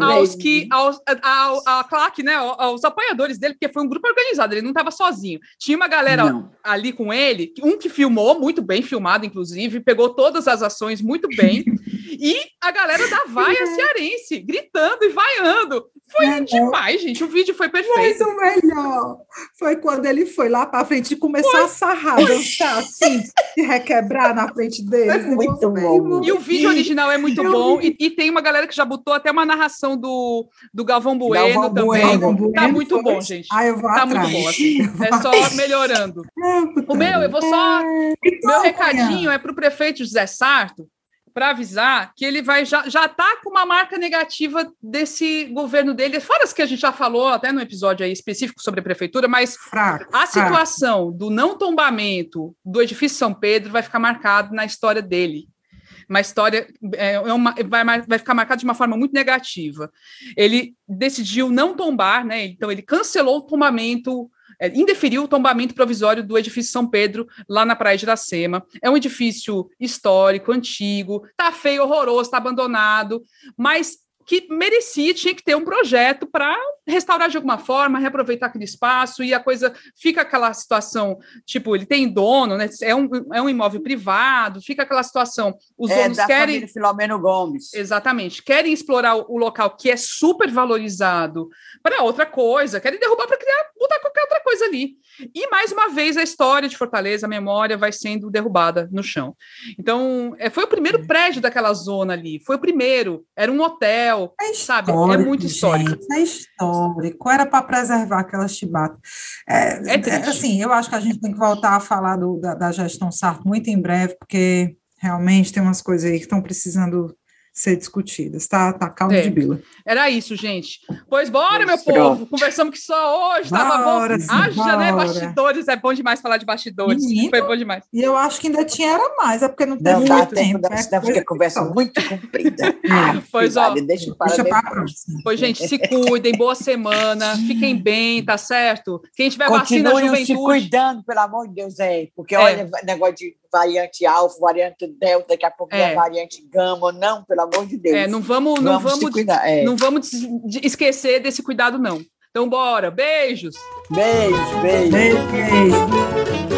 aos que, aos, ao, a claque, né, aos apoiadores dele, porque foi um grupo organizado, ele não estava sozinho. Tinha uma galera não. ali com ele, um que filmou, muito bem filmado, inclusive, pegou todas as ações muito bem, e a galera da vaia cearense, gritando e vaiando. Foi é, demais, gente. O vídeo foi perfeito. Mas o melhor foi quando ele foi lá para frente e começou foi. a sarrar, dançar assim, e requebrar na frente dele. Muito bom. E o vídeo original é muito Eu bom. E, e, tem uma galera que já botou até uma narração do, do Galvão Bueno Galvão também. Bueno. Tá muito foi. bom, gente. Ah, eu vou tá atrás. muito bom, assim. É só melhorando. o meu, eu vou só. Então, meu recadinho é para o prefeito José Sarto para avisar que ele vai já já está com uma marca negativa desse governo dele, fora as que a gente já falou até no episódio aí específico sobre a prefeitura, mas fraco, a situação fraco. do não tombamento do edifício São Pedro vai ficar marcado na história dele. Uma história é, é uma, vai, vai ficar marcada de uma forma muito negativa. Ele decidiu não tombar, né? Então ele cancelou o tombamento é, indeferiu o tombamento provisório do edifício São Pedro, lá na Praia de Iracema. É um edifício histórico, antigo, tá feio, horroroso, está abandonado, mas que merecia, tinha que ter um projeto para restaurar de alguma forma, reaproveitar aquele espaço, e a coisa fica aquela situação, tipo, ele tem dono, né? É um, é um imóvel privado, fica aquela situação. Os é, donos da querem. Filomeno Gomes. Exatamente, querem explorar o, o local que é super valorizado para outra coisa, querem derrubar para criar, botar qualquer outra coisa ali. E mais uma vez a história de Fortaleza, a memória vai sendo derrubada no chão. Então, é, foi o primeiro prédio daquela zona ali, foi o primeiro, era um hotel, é sabe? É muito histórico. Gente, é histórico, era para preservar aquela chibata. É, é, assim, eu acho que a gente tem que voltar a falar do, da, da gestão Sarto muito em breve, porque realmente tem umas coisas aí que estão precisando ser discutidas, tá? Tá calma é. de bila. Era isso, gente. Pois bora, meu povo. Conversamos que só hoje, bora, tava bom. Sim, Haja, né? Bastidores, é bom demais falar de bastidores. Menino, Foi bom demais. E eu acho que ainda tinha era mais, é porque não tem muito tempo. Não, é senão fica conversa muito comprida. pois, ó. Deixa para deixa para próxima. Pois, gente, se cuidem, boa semana, fiquem bem, tá certo? Quem tiver Continuem vacina, juventude... se cuidando, pelo amor de Deus, é. Porque, é. olha, negócio de variante alfa, variante delta, daqui a pouco é. variante gama, não, pelo amor de Deus. É, não vamos, não vamos, vamos é. não vamos esquecer desse cuidado não. Então bora, beijos. Beijo, beijo. Beijo, beijo.